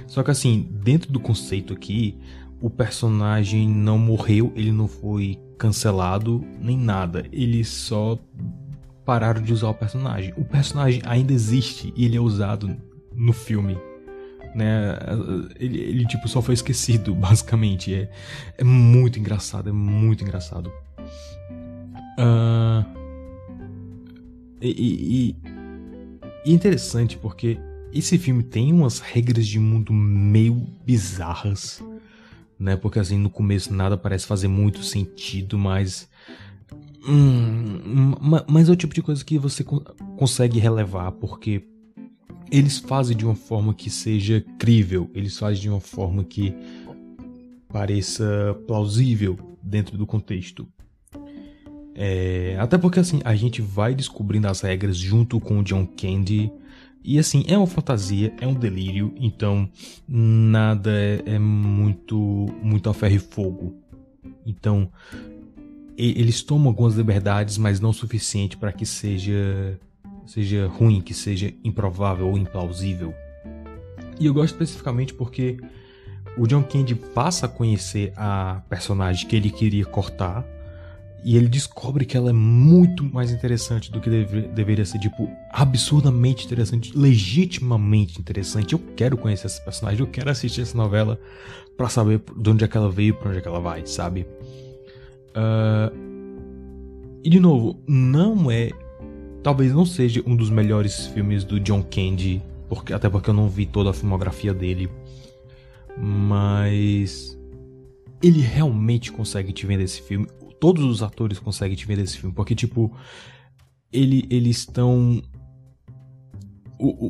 Só que assim, dentro do conceito aqui, o personagem não morreu, ele não foi cancelado nem nada. Eles só pararam de usar o personagem. O personagem ainda existe e ele é usado no filme né? Ele, ele, tipo só foi esquecido, basicamente. É, é muito engraçado, é muito engraçado. Uh, e, e, e interessante porque esse filme tem umas regras de mundo meio bizarras, né? Porque assim no começo nada parece fazer muito sentido, mas Hum, mas é o tipo de coisa que você consegue relevar, porque eles fazem de uma forma que seja crível, eles fazem de uma forma que pareça plausível dentro do contexto. É, até porque assim, a gente vai descobrindo as regras junto com o John Candy. E assim, é uma fantasia, é um delírio, então nada é, é muito, muito a ferro e fogo. Então, eles tomam algumas liberdades, mas não o suficiente para que seja seja ruim, que seja improvável ou implausível. E eu gosto especificamente porque o John Candy passa a conhecer a personagem que ele queria cortar e ele descobre que ela é muito mais interessante do que deve, deveria ser, tipo, absurdamente interessante, legitimamente interessante. Eu quero conhecer essa personagem, eu quero assistir essa novela para saber de onde é que ela veio, para onde é que ela vai, sabe? Uh... E de novo, não é Talvez não seja um dos melhores filmes do John Candy, porque, até porque eu não vi toda a filmografia dele. Mas. Ele realmente consegue te vender esse filme. Todos os atores conseguem te vender esse filme. Porque, tipo. Ele, eles estão.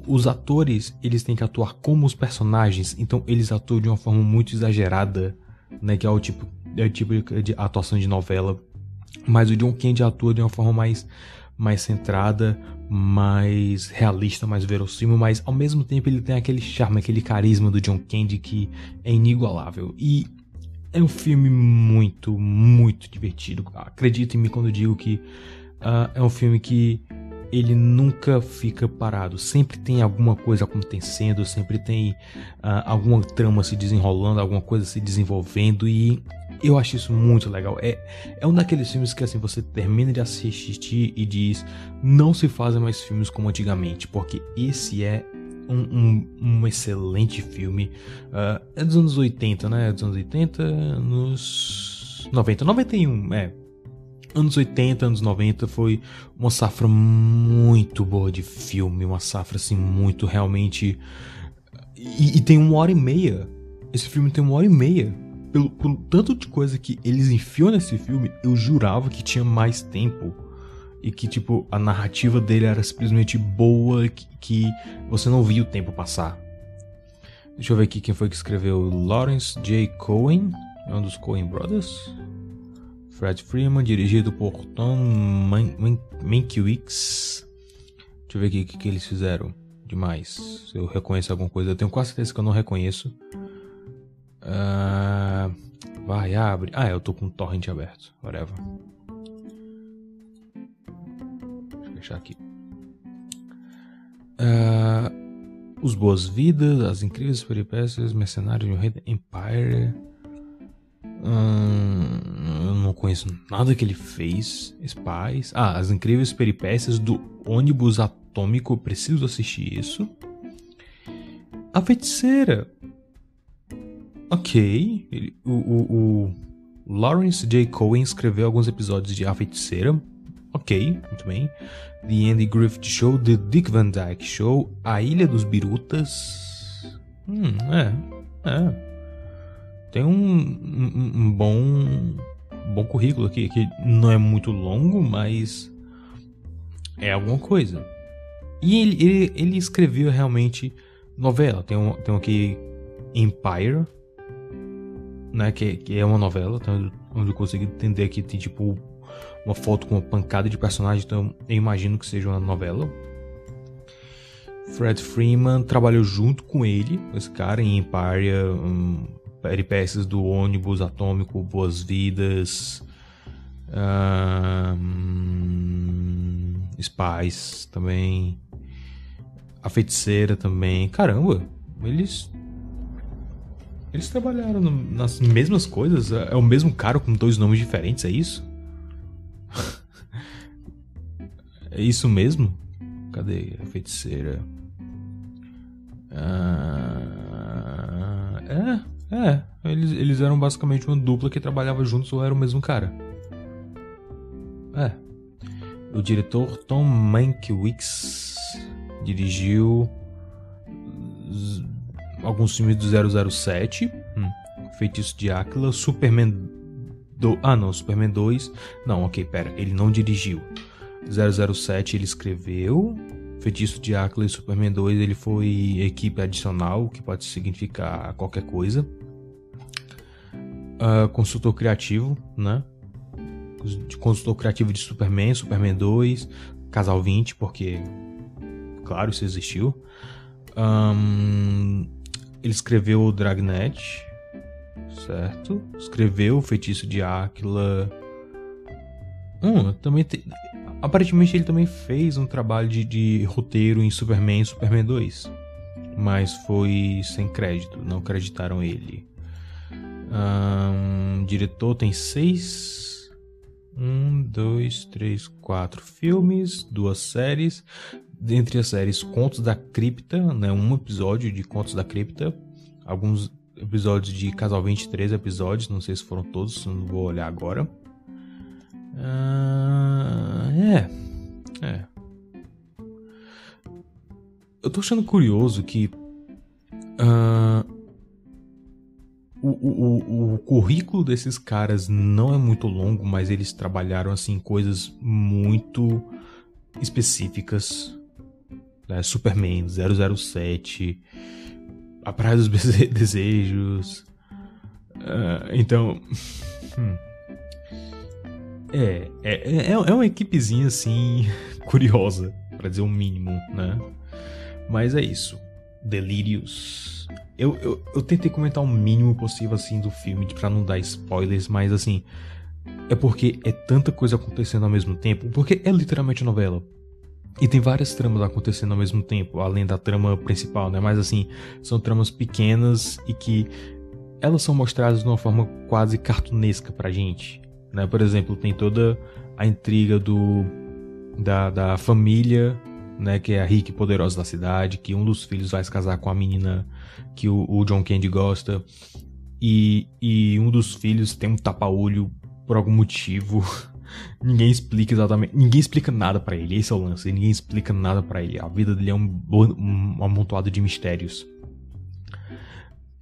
Os atores, eles têm que atuar como os personagens. Então, eles atuam de uma forma muito exagerada. Né, que é o tipo, é o tipo de atuação de novela. Mas o John Candy atua de uma forma mais mais centrada, mais realista, mais verossímil, mas ao mesmo tempo ele tem aquele charme, aquele carisma do John Candy que é inigualável. E é um filme muito, muito divertido. Acredita em mim quando digo que uh, é um filme que ele nunca fica parado. Sempre tem alguma coisa acontecendo, sempre tem uh, alguma trama se desenrolando, alguma coisa se desenvolvendo e eu acho isso muito legal. É, é um daqueles filmes que assim você termina de assistir e diz: não se fazem mais filmes como antigamente, porque esse é um, um, um excelente filme. Uh, é dos anos 80, né? É dos anos 80, anos 90, 91, é. Anos 80, anos 90 foi uma safra muito boa de filme, uma safra assim muito realmente. E, e tem uma hora e meia. Esse filme tem uma hora e meia pelo, pelo tanto de coisa que eles enfiam nesse filme, eu jurava que tinha mais tempo. E que, tipo, a narrativa dele era simplesmente boa, que, que você não via o tempo passar. Deixa eu ver aqui quem foi que escreveu. Lawrence J. Cohen, é um dos Cohen Brothers. Fred Freeman, dirigido por Tom Mankiewicz. Deixa eu ver aqui o que, que eles fizeram demais. Se eu reconheço alguma coisa. Eu tenho quase certeza que eu não reconheço. Uh, vai, abre. Ah, eu tô com o torrent aberto. Whatever. Deixa eu fechar aqui. Uh, os Boas-Vidas, As Incríveis Peripécias, Mercenários de Rei Empire. Hum, eu não conheço nada que ele fez. Spies. Ah, As Incríveis Peripécias do Ônibus Atômico. Preciso assistir isso. A Feiticeira. Ok. Ele, o, o, o, Lawrence J. Cohen escreveu alguns episódios de A Feiticeira. Ok, muito bem. The Andy Griffith Show, The Dick Van Dyke Show, A Ilha dos Birutas. Hum, é. É. Tem um, um, um bom, bom currículo aqui, que não é muito longo, mas é alguma coisa. E ele, ele, ele escreveu realmente novela. Tem um, tem aqui Empire, né? Que, que é uma novela, então, onde eu consigo entender que tem tipo uma foto com uma pancada de personagens, então eu imagino que seja uma novela. Fred Freeman trabalhou junto com ele, esse cara, em Empire, um, peripécias do ônibus atômico, boas-vidas, um, Spies também, a feiticeira também. Caramba, eles eles trabalharam nas mesmas coisas? É, é o mesmo cara com dois nomes diferentes, é isso? É isso mesmo? Cadê a feiticeira? Ah, é, é. Eles, eles eram basicamente uma dupla que trabalhava juntos ou era o mesmo cara. É. O diretor Tom Mankiewicz dirigiu alguns filmes do 007, hum, Feitiço de Áquila, Superman ah não, Superman 2, não, ok, pera, ele não dirigiu. 007 ele escreveu, Feitiço de Áquila e Superman 2 ele foi equipe adicional, que pode significar qualquer coisa. Uh, consultor criativo, né? Consultor criativo de Superman, Superman 2, Casal 20, porque, claro, isso existiu. Um, ele escreveu o Dragnet, certo? Escreveu o Feitiço de Áquila. Hum, também te... Aparentemente ele também fez um trabalho de, de roteiro em Superman e Superman 2. Mas foi sem crédito, não acreditaram ele. Um, diretor tem seis. Um, dois, três, quatro filmes, duas séries dentre as séries Contos da Cripta, né, um episódio de Contos da Cripta, alguns episódios de Casal 23 episódios, não sei se foram todos, não vou olhar agora. Uh, é, é. Eu tô achando curioso que uh, o, o, o, currículo desses caras não é muito longo, mas eles trabalharam assim coisas muito específicas né? Superman 007, A Praia dos Desejos. Uh, então. É, é, é, é uma equipezinha assim, curiosa, para dizer o um mínimo, né? Mas é isso. Delírios. Eu, eu, eu tentei comentar o mínimo possível assim do filme para não dar spoilers, mas assim. É porque é tanta coisa acontecendo ao mesmo tempo. Porque é literalmente novela. E tem várias tramas acontecendo ao mesmo tempo, além da trama principal, né? Mas assim, são tramas pequenas e que elas são mostradas de uma forma quase cartunesca pra gente, né? Por exemplo, tem toda a intriga do da, da família, né, que é a rica e poderosa da cidade, que um dos filhos vai se casar com a menina que o, o John Candy gosta, e, e um dos filhos tem um tapa-olho por algum motivo Ninguém explica exatamente. Ninguém explica nada para ele. Esse é o lance. Ninguém explica nada para ele. A vida dele é um, um amontoado de mistérios.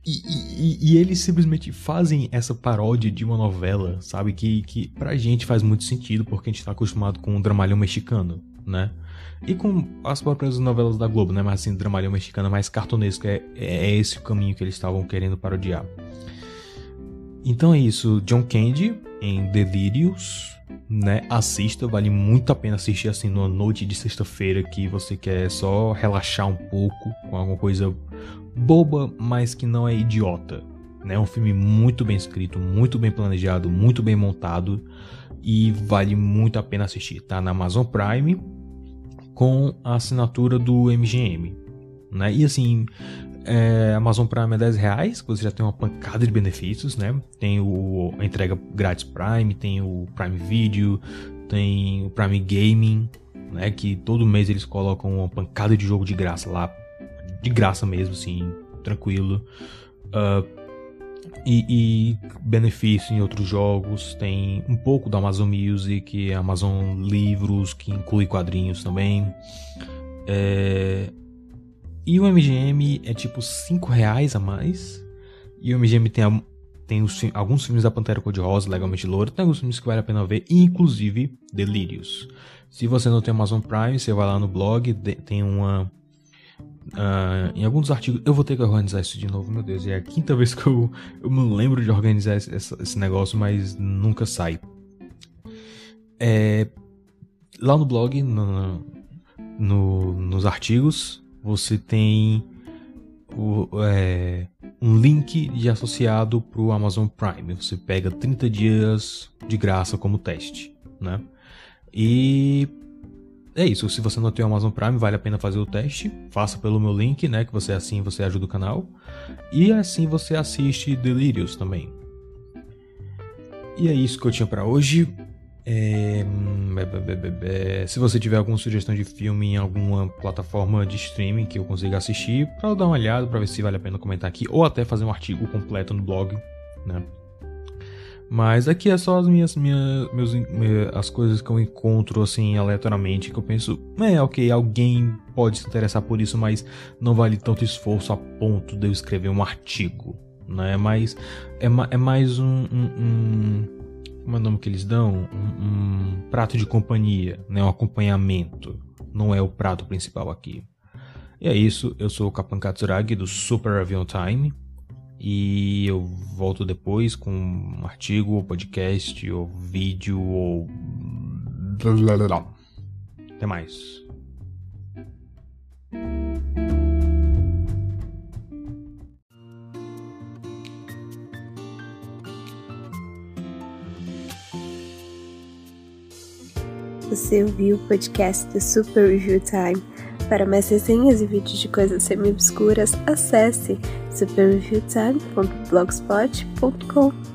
E, e, e, eles simplesmente fazem essa paródia de uma novela, sabe? Que, que pra gente faz muito sentido, porque a gente tá acostumado com o dramalhão mexicano, né? E com as próprias novelas da Globo, né? Mas assim, dramalhão mexicano mais cartunesco. É, é esse o caminho que eles estavam querendo parodiar. Então é isso. John Candy em Delirious, né? Assista, vale muito a pena assistir assim numa noite de sexta-feira que você quer só relaxar um pouco com alguma coisa boba, mas que não é idiota. Né? É um filme muito bem escrito, muito bem planejado, muito bem montado e vale muito a pena assistir. Tá na Amazon Prime com a assinatura do MGM. Né? E assim, é, Amazon Prime é 10 reais, você já tem uma pancada de benefícios, né? Tem o, a entrega grátis Prime, tem o Prime Video, tem o Prime Gaming, né? Que todo mês eles colocam uma pancada de jogo de graça lá. De graça mesmo, assim, tranquilo. Uh, e, e benefício em outros jogos, tem um pouco da Amazon Music, Amazon Livros, que inclui quadrinhos também. É, e o MGM é tipo 5 reais a mais. E o MGM tem, tem os, alguns filmes da Pantera Cor-de-Rosa, Legalmente Louro, tem alguns filmes que vale a pena ver, inclusive Delírios. Se você não tem Amazon Prime, você vai lá no blog, tem uma. Uh, em alguns artigos. Eu vou ter que organizar isso de novo, meu Deus. É a quinta vez que eu, eu me lembro de organizar esse, esse negócio, mas nunca sai. É, lá no blog, no, no, nos artigos, você tem o, é, um link de associado para o Amazon Prime. Você pega 30 dias de graça como teste, né? E é isso. Se você não tem o Amazon Prime, vale a pena fazer o teste. Faça pelo meu link, né? Que você assim você ajuda o canal. E assim você assiste Delirious também. E é isso que eu tinha para hoje. É... Se você tiver alguma sugestão de filme em alguma plataforma de streaming que eu consiga assistir, para dar uma olhada, para ver se vale a pena comentar aqui, ou até fazer um artigo completo no blog, né? Mas aqui é só as minhas, meus, as coisas que eu encontro assim aleatoriamente que eu penso, é ok, alguém pode se interessar por isso, mas não vale tanto esforço a ponto de eu escrever um artigo, né? Mas é, é mais um, um, um como é o nome que eles dão? Um, um prato de companhia, né? um acompanhamento. Não é o prato principal aqui. E é isso, eu sou o Kapan Katsuragi do Super Avion Time. E eu volto depois com um artigo, ou podcast, ou vídeo, ou. Até mais. Você ouviu o podcast do Super Review Time. Para mais resenhas e vídeos de coisas semi-obscuras, acesse It's a very few time from blogspot.com.